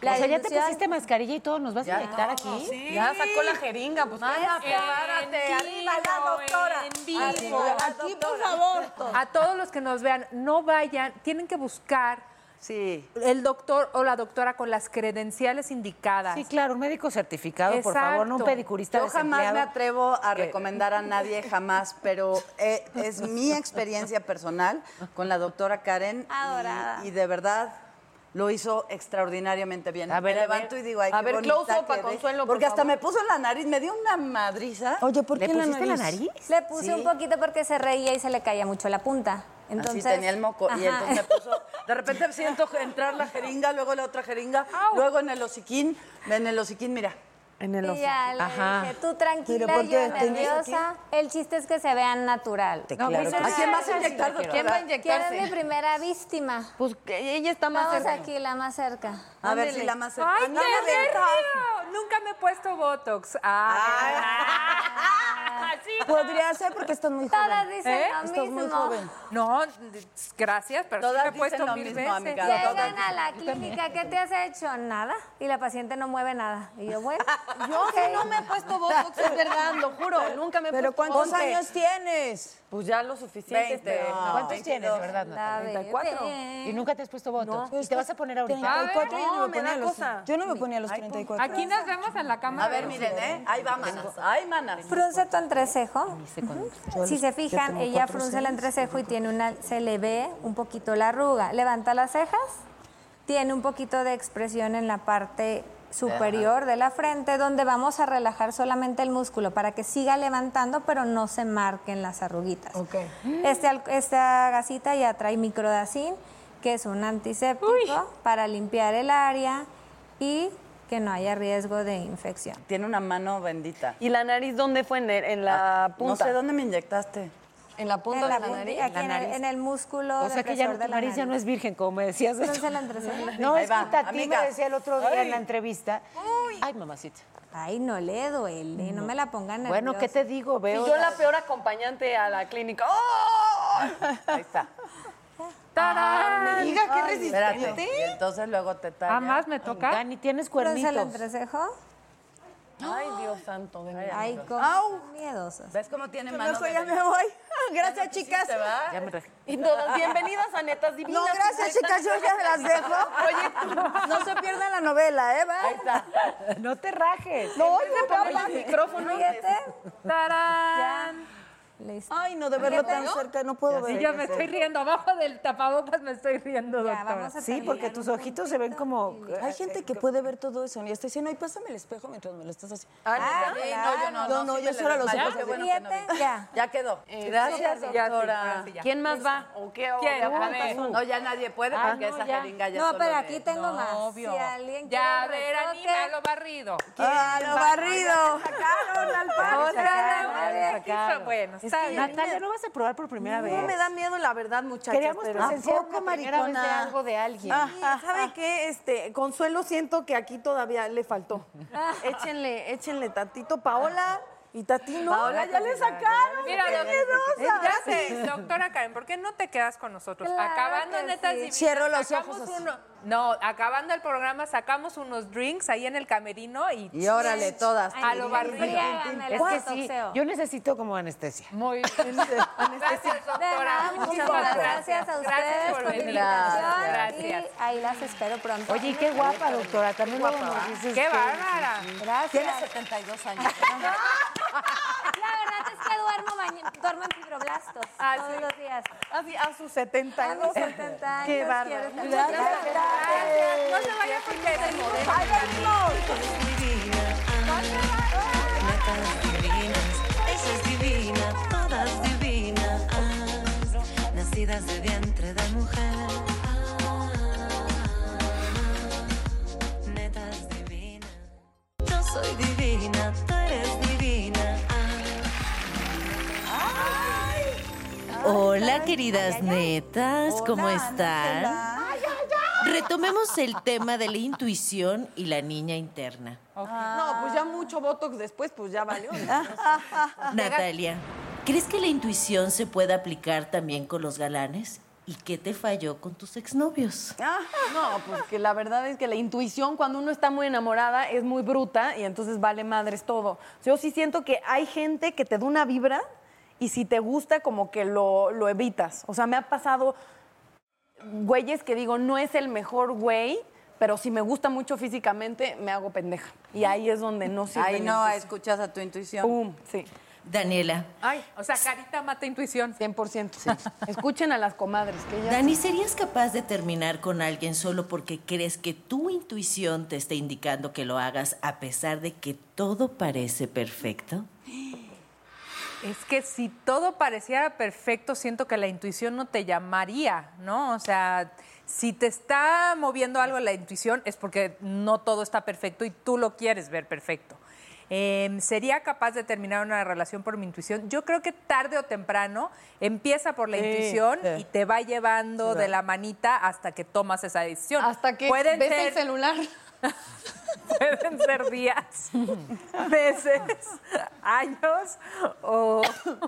La o sea, ya te pusiste mascarilla y todo, ¿nos vas a inyectar aquí? Ya sacó la jeringa, pues Párate, arriba la doctora. En vivo. Aquí, por favor. A todos los que nos vean, no vayan, tienen que buscar Sí. el doctor o la doctora con las credenciales indicadas. Sí, claro, un médico certificado, por favor, no un pedicurista Yo jamás me atrevo a recomendar a nadie, jamás, pero eh, es mi experiencia personal con la doctora Karen. y- Adorada. Y, de verdad lo hizo extraordinariamente bien. A ver, me a levanto ver. y digo, ay, A qué ver, bonita close-up a. Consuelo, por Porque hasta favor. me puso en la nariz, me dio una madriza. Oye, ¿por ¿Le qué la pusiste la nariz? nariz? Le puse Sí. un poquito porque se reía y se le caía mucho la punta. Entonces, Así tenía el moco. Y Ajá. entonces me puso. De repente siento entrar la jeringa, luego la otra jeringa, luego en el hociquín. En el hociquín, mira. En el Y ya le Ajá. dije, tú tranquila, ¿Pero por qué? yo ¿Tenías nerviosa. El chiste es que se vean natural. Te- claro que ¿A sí. quién vas a inyectar? ¿Quién va a ¿Quién es inyectarse? mi primera víctima? Pues que ella está más Vamos cerca. aquí, la más cerca. A ver si la más cerca. ¡Ay, Ah, no, qué nervio! Nunca me he puesto Botox. Ay. Podría ser porque estás muy Todas joven. dicen ¿Eh? lo Estás mismo. muy joven. No, gracias, pero sí Todas me he puesto lo mil mismo, veces. amiga. Llegan a la clínica, ¿qué te has hecho? Nada. Y la paciente no mueve nada. Y yo, bueno. Yo ok. sí no me he puesto botox, es verdad, lo juro. Nunca me he ¿Pero puesto cuántos botox. años tienes? Pues ya lo suficiente. No. ¿Cuántos tienes, de verdad, La Natalia? 34. bebé. ¿Y nunca te has puesto Botox? ¿Y te vas a poner ahorita? 34, yo no, me me ponía los, yo no me ponía los 34. Aquí nos vemos en la cámara. A ver, miren, ¿eh? Ahí va, manas. Ay, manas. Frunce tu entrecejo. Si se fijan, ella frunce el entrecejo y tiene una, se le ve un poquito la arruga. Levanta las cejas, tiene un poquito de expresión en la parte superior de la frente, donde vamos a relajar solamente el músculo para que siga levantando, pero no se marquen las arruguitas. Ok. Este, esta gasita ya trae microdacin que es un antiséptico para limpiar el área y que no haya riesgo de infección. Tiene una mano bendita. ¿Y la nariz dónde fue? ¿En, el- en la No punta? sé dónde me inyectaste. ¿En la punta En la de la punta- nariz? aquí en el, en el músculo O sea que ya de tu la nariz ya no es virgen, como me decías. Entonces la entrecejo. No, es que Tati me decía el otro día en la entrevista. Ay, mamacita. Ay, no le duele, no, me la pongan Bueno, ¿qué te digo? Y Veo. yo la peor acompañante a la clínica. ¡Oh! Ahí está. ¡Tarán! Diga qué Ay, espérate. resistente. Y entonces luego te talla. ¿Ah, más me toca? Dani, tienes Entonces el cuernitos. entrecejo. Ay, Dios santo. de. Ay, como Au. miedosas. ¿Ves cómo tiene mano Mejor de ya me voy. Gracias, chicas. ¿Te va? Ya me re- Y todas bienvenidas a Netas Divinas. No, gracias, chicas. Yo ya me las dejo. Oye, no se pierda la novela, ¿eh? Ahí ¿Va? está. No te rajes. No, no, papá. el micrófono. Fíjate. ¡Tarán! Listo. Ay, no, de verlo tan cerca, no puedo Sí, ver. ya me estoy riendo. Abajo del tapabocas me estoy riendo, Ya, doctora. vamos a Sí, porque tus ojitos se ven como. Hay gente que puede ver todo eso. Y está diciendo, ay, pásame el espejo mientras me lo estás haciendo. Ah, Sí, claro. no, yo no. No, no, sí yo solo los ojos ya. Ya quedó. Gracias, sí, doctora. sí, ya. ¿Quién más va? ¿O qué? ¿O ¿Quién? son? No, ya nadie puede Ah, porque no, esa ya. jeringa ya No, pero aquí tengo más. Obvio. Si alguien Ya, a quiere ver, retoque, anime a lo barrido. Ah, lo barrido. Otra vez. sacaron. Bueno, está. Natalia, ¿no vas a probar por primera vez? No me da miedo, la verdad, muchachos. Queríamos pero... presenciar poco, una primera vez de algo de alguien. Sí, ¿Sabe qué? Este, Consuelo, siento que aquí todavía le faltó. échenle, échenle tantito. Paola y Tatino. Paola ya le sacaron. Mira, miedosa. ya sé, doctora Karen, ¿por qué no te quedas con nosotros? Claro acabando netas sí. Cierro los ojos así. uno- no, acabando el programa sacamos unos drinks ahí en el camerino y, Y órale, todas. a lo barrido. Es que sí, yo necesito como anestesia. Muy bien. Gracias, doctora. Muchas gracias a ustedes Gracias por venir. Gracias. y ahí las espero pronto. Oye, qué guapa, doctora. También dices ¡Qué bárbara! Gracias. Tiene 72 años. La verdad es que duermo, baño- duermo en fibroblastos Ah, todos sí. los días. Así, a sus 72. A mis 70 años. Qué bárbaro. estar- Gracias. No se vaya porque es Netas divinas, ella es divina, todas divinas, nacidas de vientre de mujer. Netas divinas, yo soy divina, tú eres divina. Hola, queridas netas, ¿cómo están? Retomemos el tema de la intuición y la niña interna. No, pues ya mucho Botox después, pues ya valió. Natalia, ¿crees que la intuición se puede aplicar también con los galanes? ¿Y qué te falló con tus exnovios? No, porque la verdad es que la intuición cuando uno está muy enamorada es muy bruta y entonces vale madres todo. Yo sí siento que hay gente que te da una vibra y si te gusta como que lo, lo evitas. O sea, me ha pasado güeyes que digo, no es el mejor güey, pero si me gusta mucho físicamente, me hago pendeja. Y ahí es donde no sirve Ahí no intuición. escuchas a tu intuición. Pum, sí. Daniela, Ay, o sea, carita mata intuición. 100%. Escuchen a las comadres, que ellas... Dani, ¿serías capaz de terminar con alguien solo porque crees que tu intuición te está indicando que lo hagas a pesar de que todo parece perfecto? Es que si todo pareciera perfecto, siento que la intuición no te llamaría, ¿no? O sea, si te está moviendo algo la intuición es porque no todo está perfecto y tú lo quieres ver perfecto. Em, ¿Sería capaz de terminar una relación por mi intuición? Yo creo que tarde o temprano empieza por la Sí, intuición sí. y te va llevando de la manita hasta que tomas esa decisión. Hasta que Pueden ves ser- el celular. Pueden ser días, meses, años o,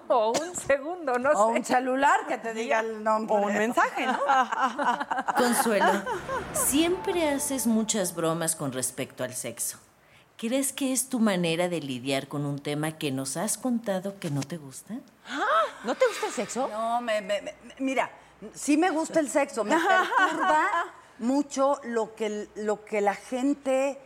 o un segundo, no O sé. un celular que te diga el nombre. O un mensaje, ¿no? Consuelo, siempre haces muchas bromas con respecto al sexo. ¿Crees que es tu manera de lidiar con un tema que nos has contado que no te gusta? ¿No te gusta el sexo? No, me, me- me- mira, sí me gusta el sexo, me perturba mucho lo que, lo que la gente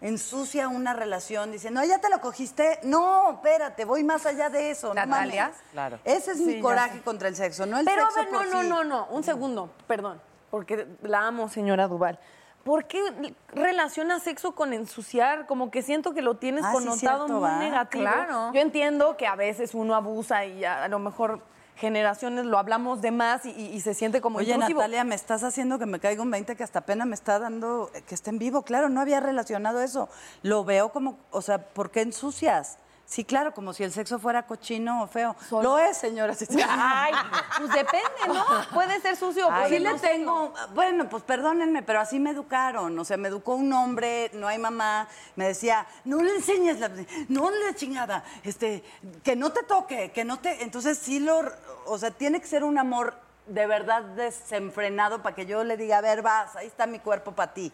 ensucia una relación diciendo, "Ay, ¿ya te lo cogiste? No, espérate, voy más allá de eso. no Natalia, mames". claro. Ese es Sí, mi coraje contra el sexo, no el Pero a sexo ver, no, por no, sí. no, no, un segundo, perdón, porque la amo, señora Duval. ¿Por qué relaciona sexo con ensuciar? Como que siento que lo tienes Ah, sí, connotado cierto, muy va. negativo. Claro. Yo entiendo que a veces uno abusa y a, a lo mejor generaciones lo hablamos de más y, y- se siente como Oye, intrusivo. Natalia, me estás haciendo que me caiga un 20 que hasta pena me está dando eh, que esté en vivo. Claro, no había relacionado eso. Lo veo como, o sea, ¿por qué ensucias? Sí, claro, como si el sexo fuera cochino o feo. Lo es, señora. Ay, pues depende, ¿no? Puede ser sucio Ay, sí le tengo, bueno, pues perdónenme, pero así me educaron. O sea, me educó un hombre, no hay mamá. Me decía, no le enseñes la, no le chingada, este, que no te toque, que no te. Entonces sí lo, o sea, tiene que ser un amor de verdad desenfrenado para que yo le diga, a ver, vas, ahí está mi cuerpo para ti.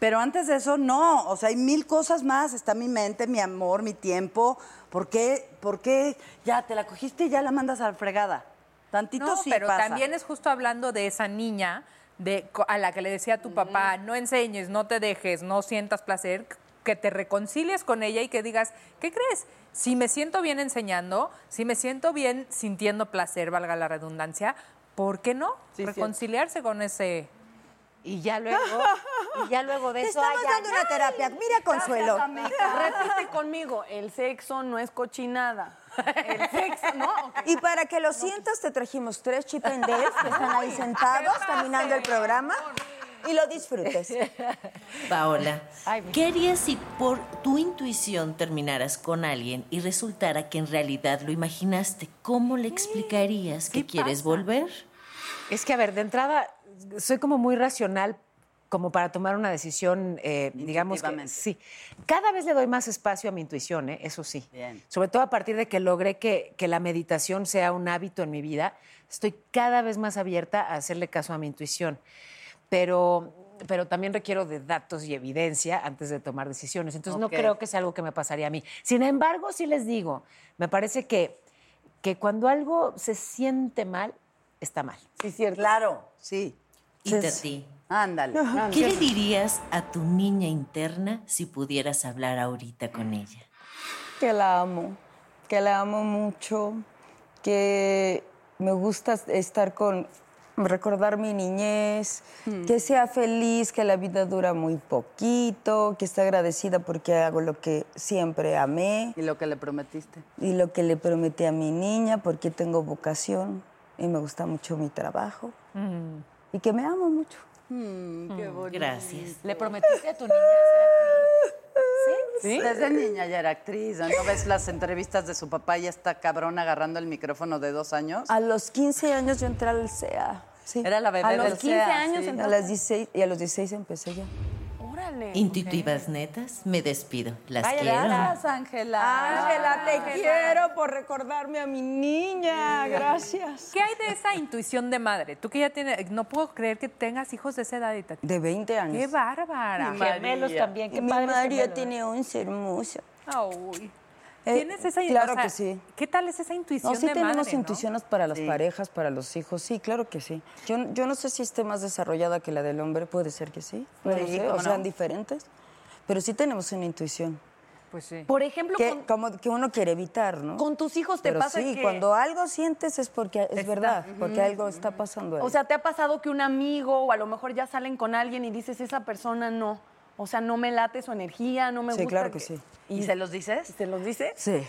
Pero antes de eso, no. O sea, hay mil cosas más. Está mi mente, mi amor, mi tiempo. ¿Por qué? ¿Por qué ya te la cogiste y ya la mandas a la fregada? Tantito No, sí pero pasa. también es justo hablando de esa niña de, a la que le decía a tu papá, no enseñes, no te dejes, no sientas placer, que te reconcilies con ella y que digas, ¿qué crees? Si me siento bien enseñando, si me siento bien sintiendo placer, valga la redundancia, ¿por qué no? Sí, Reconciliarse con ese... Y ya luego, y ya luego de Te eso. estamos ay, dando ay, una terapia. Mira, Consuelo. Repite conmigo, el sexo no es cochinada. El sexo, ¿no? Y para que lo sientas, te trajimos tres chipendales que están ahí sentados caminando el programa y lo disfrutes. Paola, ¿qué harías si por tu intuición terminaras con alguien y resultara que en realidad lo imaginaste? ¿Cómo le explicarías que quieres volver? Es que, a ver, de entrada, soy como muy racional como para tomar una decisión, eh, digamos que sí. Cada vez le doy más espacio a mi intuición, ¿eh? eso sí. Bien. Sobre todo a partir de que logré que, que la meditación sea un hábito en mi vida, estoy cada vez más abierta a hacerle caso a mi intuición. Pero, pero también requiero de datos y evidencia antes de tomar decisiones. Entonces no creo que sea algo que me pasaría a mí. Sin embargo, sí les digo, me parece que, que cuando algo se siente mal, está mal. Sí, cierto. Claro, sí. Y a ti, Ándale. ¿qué le dirías a tu niña interna si pudieras hablar ahorita con ella? Que la amo, que la amo mucho, que me gusta estar con, recordar mi niñez, que sea feliz, que la vida dura muy poquito, que esté agradecida porque hago lo que siempre amé Y lo que le prometiste. y lo que le prometí a mi niña porque tengo vocación y me gusta mucho mi trabajo y que me amo mucho. Mm, qué bonito. Gracias. ¿Le prometiste a tu niña? ¿Sí? Desde niña ya era actriz. ¿No ¿No ves las entrevistas de su papá y está cabrón agarrando el micrófono de dos años? A los 15 años yo entré al CEA. Sí. Era la bebé A los del 15 CEA, años sí. A las 16 y a los 16 empecé ya. Órale. Intuitivas netas, me despido. Las Ay, quiero. gracias, Ángela. Ángela, te quiero por recordarme a mi niña. Gracias. ¿Qué hay de esa intuición de madre? Tú que ya tienes, no puedo creer que tengas hijos de esa edad y De 20 años. ¡Qué bárbara! Gemelos también, Y qué mi padre. María tiene 11 hermoso. Ay. Eh, ¿Tienes esa claro o sea, que sí. ¿Qué tal es esa intuición No, sí de tenemos madre, no? intuiciones para las parejas, para los hijos. Sí, claro que sí. Yo, yo no sé si esté más desarrollada que la del hombre. Puede ser que sí. No lo Sí, sé. ¿cómo O sean no? diferentes. Pero sí tenemos una intuición. Pues sí. Por ejemplo, Que, con, como, que uno quiere evitar, ¿no? con tus hijos te Pero pasa sí, que... cuando algo sientes es porque es verdad, porque algo está pasando ahí. O sea, ¿te ha pasado que un amigo o a lo mejor ya salen con alguien y dices, esa persona no? O sea, no me late su energía, no me Sí, gusta. claro que sí. ¿Y se los dices? ¿Se los dices? sí.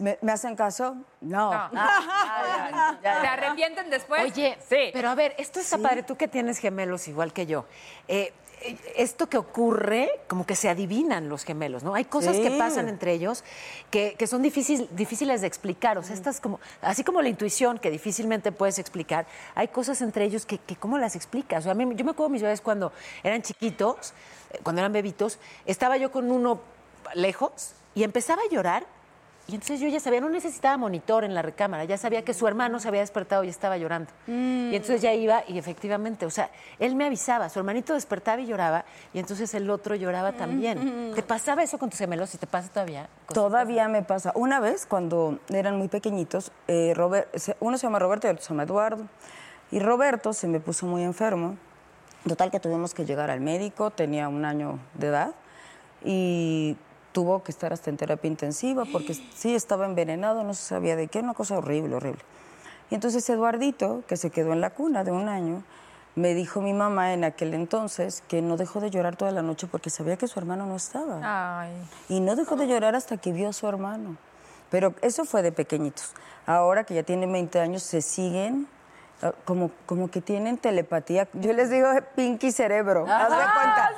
¿Me, me hacen caso? No. No. Ah, ya, ya. ¿Se arrepienten después? Oye, sí. pero a ver, esto está padre, tú que tienes gemelos igual que yo. eh, eh, esto que ocurre, como que se adivinan los gemelos, ¿no? Hay cosas que Sí. pasan entre ellos que, que son difícil- difíciles de explicar. O sea, estas como, así como la intuición que difícilmente puedes explicar, hay cosas entre ellos que, que ¿cómo las explicas? O sea, a mí- yo me acuerdo mis bebés cuando eran chiquitos, cuando eran bebitos, estaba yo con uno lejos y empezaba a llorar y entonces yo ya sabía, no necesitaba monitor en la recámara, ya sabía que su hermano se había despertado y estaba llorando. Y entonces ya iba y efectivamente, o sea, él me avisaba, su hermanito despertaba y lloraba y entonces el otro lloraba también. ¿Te pasaba eso con tus gemelos y te pasa todavía? Todavía me pasa. Una vez, cuando eran muy pequeñitos, eh, Robert- uno se llama Roberto y el otro se llama Eduardo. Y Roberto se me puso muy enfermo. Total que tuvimos que llegar al médico, tenía un año de edad y tuvo que estar hasta en terapia intensiva porque sí estaba envenenado, no se sabía de qué, una cosa horrible, horrible. Y entonces Eduardito, que se quedó en la cuna de un año, me dijo mi mamá en aquel entonces que no dejó de llorar toda la noche porque sabía que su hermano no estaba. Ay. Y no dejó de llorar hasta que vio a su hermano. Pero eso fue de pequeñitos. Ahora que ya tienen 20 años, se siguen como, como que tienen telepatía. Yo les digo pinky cerebro. ¿haz de cuenta?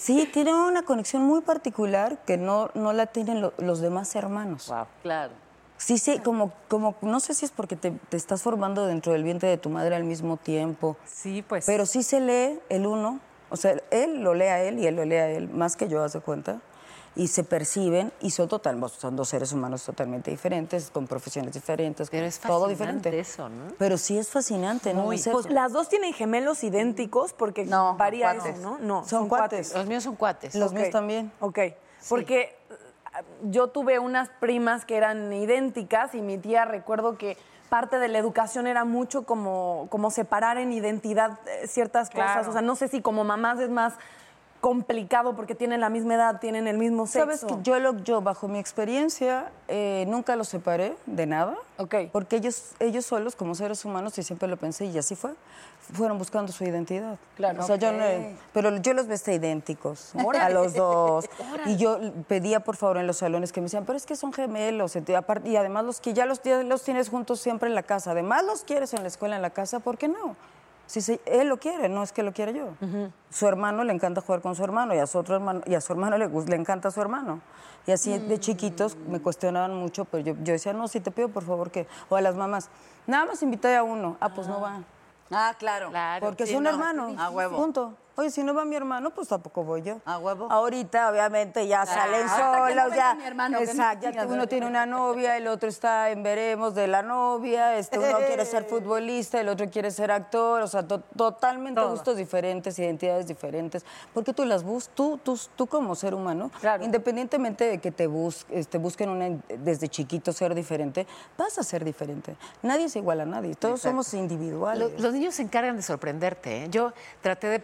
Sí. tienen una conexión muy particular que no, no la tienen lo- los demás hermanos. Claro. Sí, sí, como, como, no sé si es porque te, te estás formando dentro del vientre de tu madre al mismo tiempo. Sí, pues. Pero sí se lee el uno, o sea, él lo lee a él y él lo lee a él, más que yo, hace cuenta. Y se perciben y son total, son dos seres humanos totalmente diferentes, con profesiones diferentes, Pero es todo fascinante diferente. eso, ¿no? Pero sí es fascinante, ¿no? Muy. Pues las dos tienen gemelos idénticos porque varía cuates. eso, ¿no? No, Son cuates. Los míos son cuates. Los míos también. Ok, porque eh, yo tuve unas primas que eran idénticas y mi tía recuerdo que parte de la educación era mucho como, como separar en identidad eh, ciertas cosas. O sea, no sé si como mamás es más complicado porque tienen la misma edad, tienen el mismo sexo. Sabes que yo, lo, yo bajo mi experiencia, eh, nunca los separé de nada. Porque ellos, ellos solos, como seres humanos, y siempre lo pensé, y así fue, fueron buscando su identidad. Claro. O sea, yo no- Ok. pero yo los vestí idénticos a los dos. Y yo pedía, por favor, en los salones que me decían, pero es que son gemelos. Y además los que ya los, ya los tienes juntos siempre en la casa. Además los quieres en la escuela, en la casa, ¿por qué no? Si se- él lo quiere, no es que lo quiera yo. Su hermano le encanta jugar con su hermano y a su otro hermano y a su hermano le, le encanta su hermano. Y así de chiquitos me cuestionaban mucho, pero yo, yo decía, no, si te pido por favor que... O a las mamás, nada más invité a uno. Ah, pues no va. Ah, claro. Porque Sí, son no, hermanos. A huevo. Punto. Oye, si no va mi hermano, pues tampoco voy yo. A huevo. Ahorita, obviamente, ya Ah, salen no solos, venga ya. mi hermano, no Exacto. ya uno tiene una novia, el otro está en veremos de la novia, este, uno quiere ser futbolista, el otro quiere ser actor, o sea, to- totalmente Todo. gustos diferentes, identidades diferentes. Porque tú las buscas, tú, tú, tú como ser humano, independientemente de que te, bus, este, busquen una, desde chiquito ser diferente, vas a ser diferente. Nadie es igual a nadie, todos Exacto. somos individuales. Lo- Los niños se encargan de sorprenderte. ¿eh? Yo traté de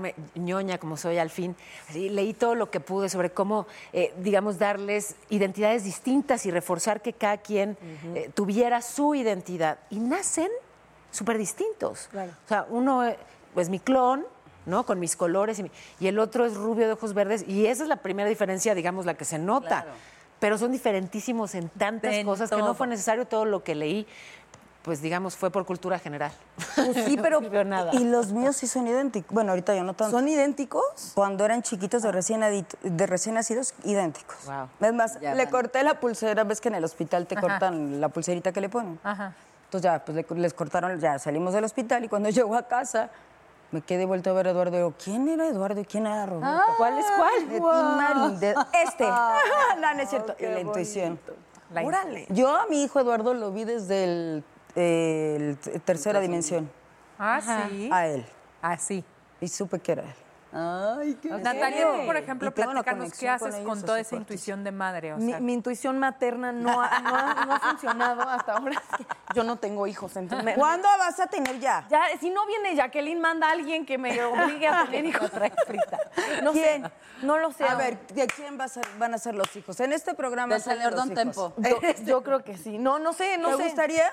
prepararme, ñoña como soy al fin, así, leí todo lo que pude sobre cómo, eh, digamos, darles identidades distintas y reforzar que cada quien eh, tuviera su identidad. Y nacen súper distintos. O sea, uno eh, es mi clon, ¿no? Con mis colores, y, mi- y el otro es rubio de ojos verdes, y esa es la primera diferencia, digamos, la que se nota. Claro. Pero son diferentísimos en tantas cosas que no fue necesario todo lo que leí, pues digamos, fue por cultura general. Pues sí, No pero. nada. Y los míos sí son idénticos. Bueno, ahorita ya no tanto. ¿Son idénticos? Cuando eran chiquitos de recién, adit- de recién nacidos, idénticos. Wow. Es más, Ya le van. corté la pulsera, ves que en el hospital te Ajá. cortan la pulserita que le ponen. Ajá. Entonces ya, pues le- les cortaron, ya salimos del hospital y cuando llego a casa, me quedé vuelto a ver a Eduardo y digo, ¿quién era Eduardo y quién era Roberto? ¿Cuál es cuál? De Tim Marín, de- este. no, no es cierto. Y la intuición. La Órale. Yo a mi hijo Eduardo lo vi desde el, eh, el tercera dimensión. Ah, sí. A él. Ah, sí. Y supe que era él. Ay, qué Natalia, tú, por ejemplo, platícanos qué con haces ellos con toda esa intuición de madre. O Mi, sea, mi intuición materna no ha, no ha- no ha funcionado hasta ahora. Es que yo no tengo hijos, entonces... ¿Cuándo vas a tener ya? Ya, si no viene Jacqueline, manda a alguien que me obligue a tener hijos. No ¿Quién? sé, no lo sé. A ver, ¿de quién va a ser- van a ser los hijos? En este programa Del señor Don hijos. Tempo. Yo, yo creo que sí. No, no sé, no ¿Te sé. gustaría?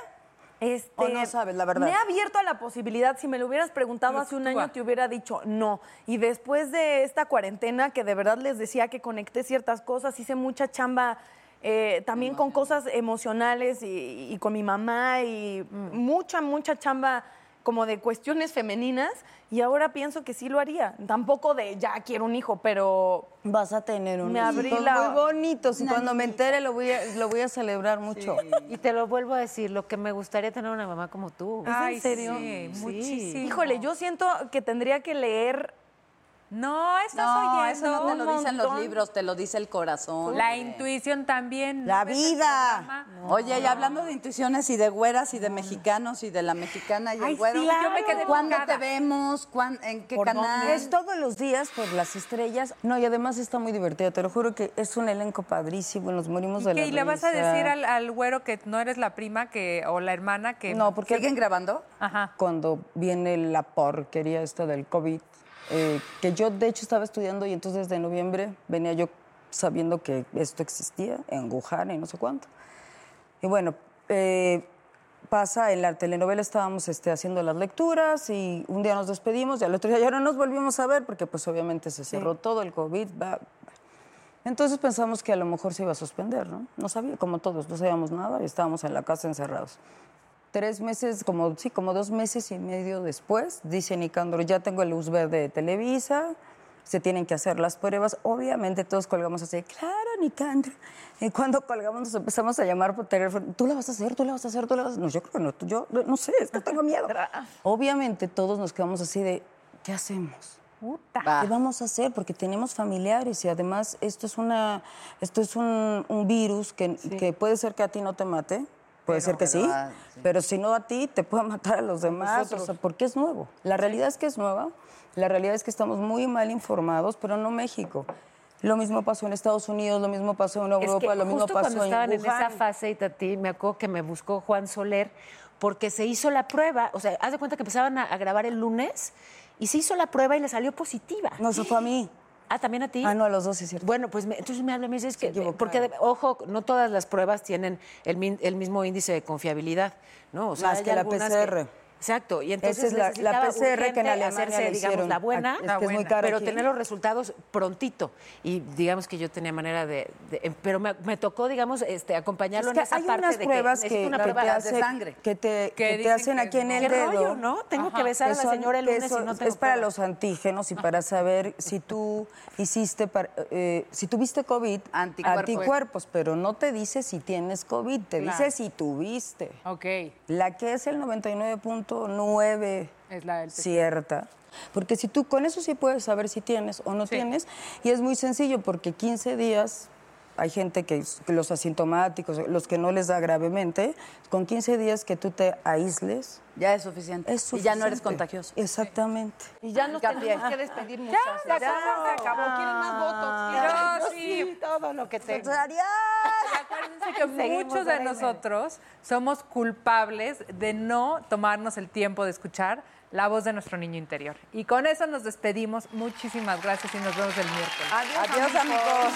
Este, ¿O no sabes la verdad? Me he abierto a la posibilidad. Si me lo hubieras preguntado hace un año, te hubiera dicho no. Y después de esta cuarentena, que de verdad les decía que conecté ciertas cosas, hice mucha chamba eh, también con cosas emocionales y, y con mi mamá y mucha, mucha chamba como de cuestiones femeninas. Y ahora pienso que sí lo haría. Tampoco de ya quiero un hijo, pero Vas a tener un Me abrí la- muy bonitos y cuando me entere lo voy a, lo voy a celebrar mucho. Y te lo vuelvo a decir, lo que me gustaría tener una mamá como tú. ¿Es Ay, en serio? sí, muchísimo. Híjole, yo siento que tendría que leer No, estás No, oyendo. eso no te lo dicen los libros, te lo dice el corazón. La intuición también. La ¿no vida. programa? Oye, y hablando de intuiciones y de güeras y de mexicanos y de la mexicana y Ay, el güero, sí, yo me quedé ¿cuándo te vemos? ¿Cuán- ¿En qué ¿Por canal? dónde? Es todos los días por las estrellas. No, y además está muy divertida, te lo juro que es un elenco padrísimo, nos morimos de ¿Y la qué? ¿Y le vas a decir al, al güero que no eres la prima que o la hermana que No, porque ¿Siguen grabando? Ajá. cuando viene la porquería esta del COVID, eh, que yo de hecho estaba estudiando y entonces desde noviembre venía yo sabiendo que esto existía en Wuhan y no sé cuánto. Y bueno, eh, pasa, en la telenovela estábamos este, haciendo las lecturas y un día nos despedimos y al otro día ya no nos volvimos a ver porque pues obviamente se cerró todo, el COVID. va- Entonces pensamos que a lo mejor se iba a suspender, ¿no? No sabía, como todos, no sabíamos nada y estábamos en la casa encerrados. Tres meses, como, sí, como dos meses y medio después, dice Nicandro, ya tengo el luz verde de Televisa, se tienen que hacer las pruebas. Obviamente todos colgamos así, claro, Nicandro. Y cuando colgamos nos empezamos a llamar por teléfono, tú la vas a hacer, tú la vas a hacer, tú la vas a hacer. No, yo creo que no, tú- yo no sé, es que tengo miedo. Obviamente todos nos quedamos así de, ¿qué hacemos? ¿Qué vamos a hacer? Porque tenemos familiares y además esto es, una, esto es un, un virus que, que puede ser que a ti no te mate, puede ser que sí, pero si no a ti, te puede matar a los demás, o sea, porque es nuevo. La realidad es que es nueva, la realidad es que estamos muy mal informados, pero no México. Lo mismo pasó en Estados Unidos, lo mismo pasó en Es Europa, que lo mismo justo pasó cuando en estaban en Wuhan. esa fase, y Tati, me acuerdo que me buscó Juan Soler porque se hizo la prueba. O sea, haz de cuenta que empezaban a, a grabar el lunes y se hizo la prueba y le salió positiva. No, eso fue a mí. Ah, también a ti. Ah, no, a los dos, es cierto. Bueno, pues me- entonces me habla y me dice, que, porque, ojo, no todas las pruebas tienen el, el mismo índice de confiabilidad, ¿no? O sea, Más hay que la PCR. Exacto, y entonces Esa es la- la PCR que en Alemania hacerse, le digamos, hicieron. la buena, es que es muy cara pero aquí. tener los resultados prontito. Y digamos que yo tenía manera de... de- em, pero me, me tocó, digamos, este, acompañarlo Es que en esa hay parte unas de pruebas que una que prueba te de sangre. que te, Que hacen aquí en el ¿Qué dedo. rollo, no? Tengo que besar a la señora el lunes y son- no tengo Es para prueba. los antígenos y para saber si tú hiciste, par- eh, si tuviste COVID, Anticuerpos. anticuerpos, pero no te dice si tienes COVID, te Claro. dice si tuviste. Ok. La que es el 99.9 Es la del cierta. Porque si tú con eso sí puedes saber si tienes o no tienes. Y es muy sencillo porque 15 días, hay gente que, que los asintomáticos, los que no les da gravemente, con 15 días que tú te aísles. Ya es suficiente. Es Y ya no eres suficiente. contagioso. Exactamente. Y ya nos Gabriel. tenemos que despedir, Ya, muchachas. la cosa se acabó. ¿Quieren más votos? Yo sí. todo lo que tengo. Acuérdense que Seguimos muchos de nosotros somos culpables de no tomarnos el tiempo de escuchar la voz de nuestro niño interior. Y con eso nos despedimos. Muchísimas gracias y nos vemos el miércoles. Adiós, amigos.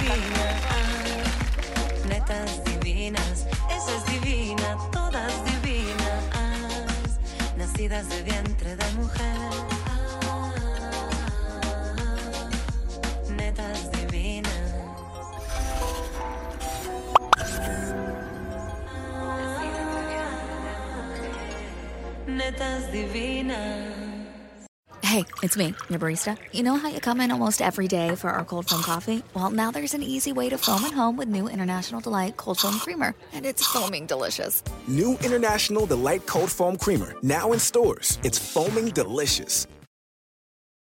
Divina, ah, netas divinas, esa es divina, todas divinas, nacidas de vientre de mujer. Netas divinas. Hey, it's me, your barista. You know how you come in almost every day for our cold foam coffee? Well, now there's an easy way to foam at home with new International Delight Cold Foam Creamer, and it's foaming delicious. New International Delight Cold Foam Creamer, now in stores. It's foaming delicious.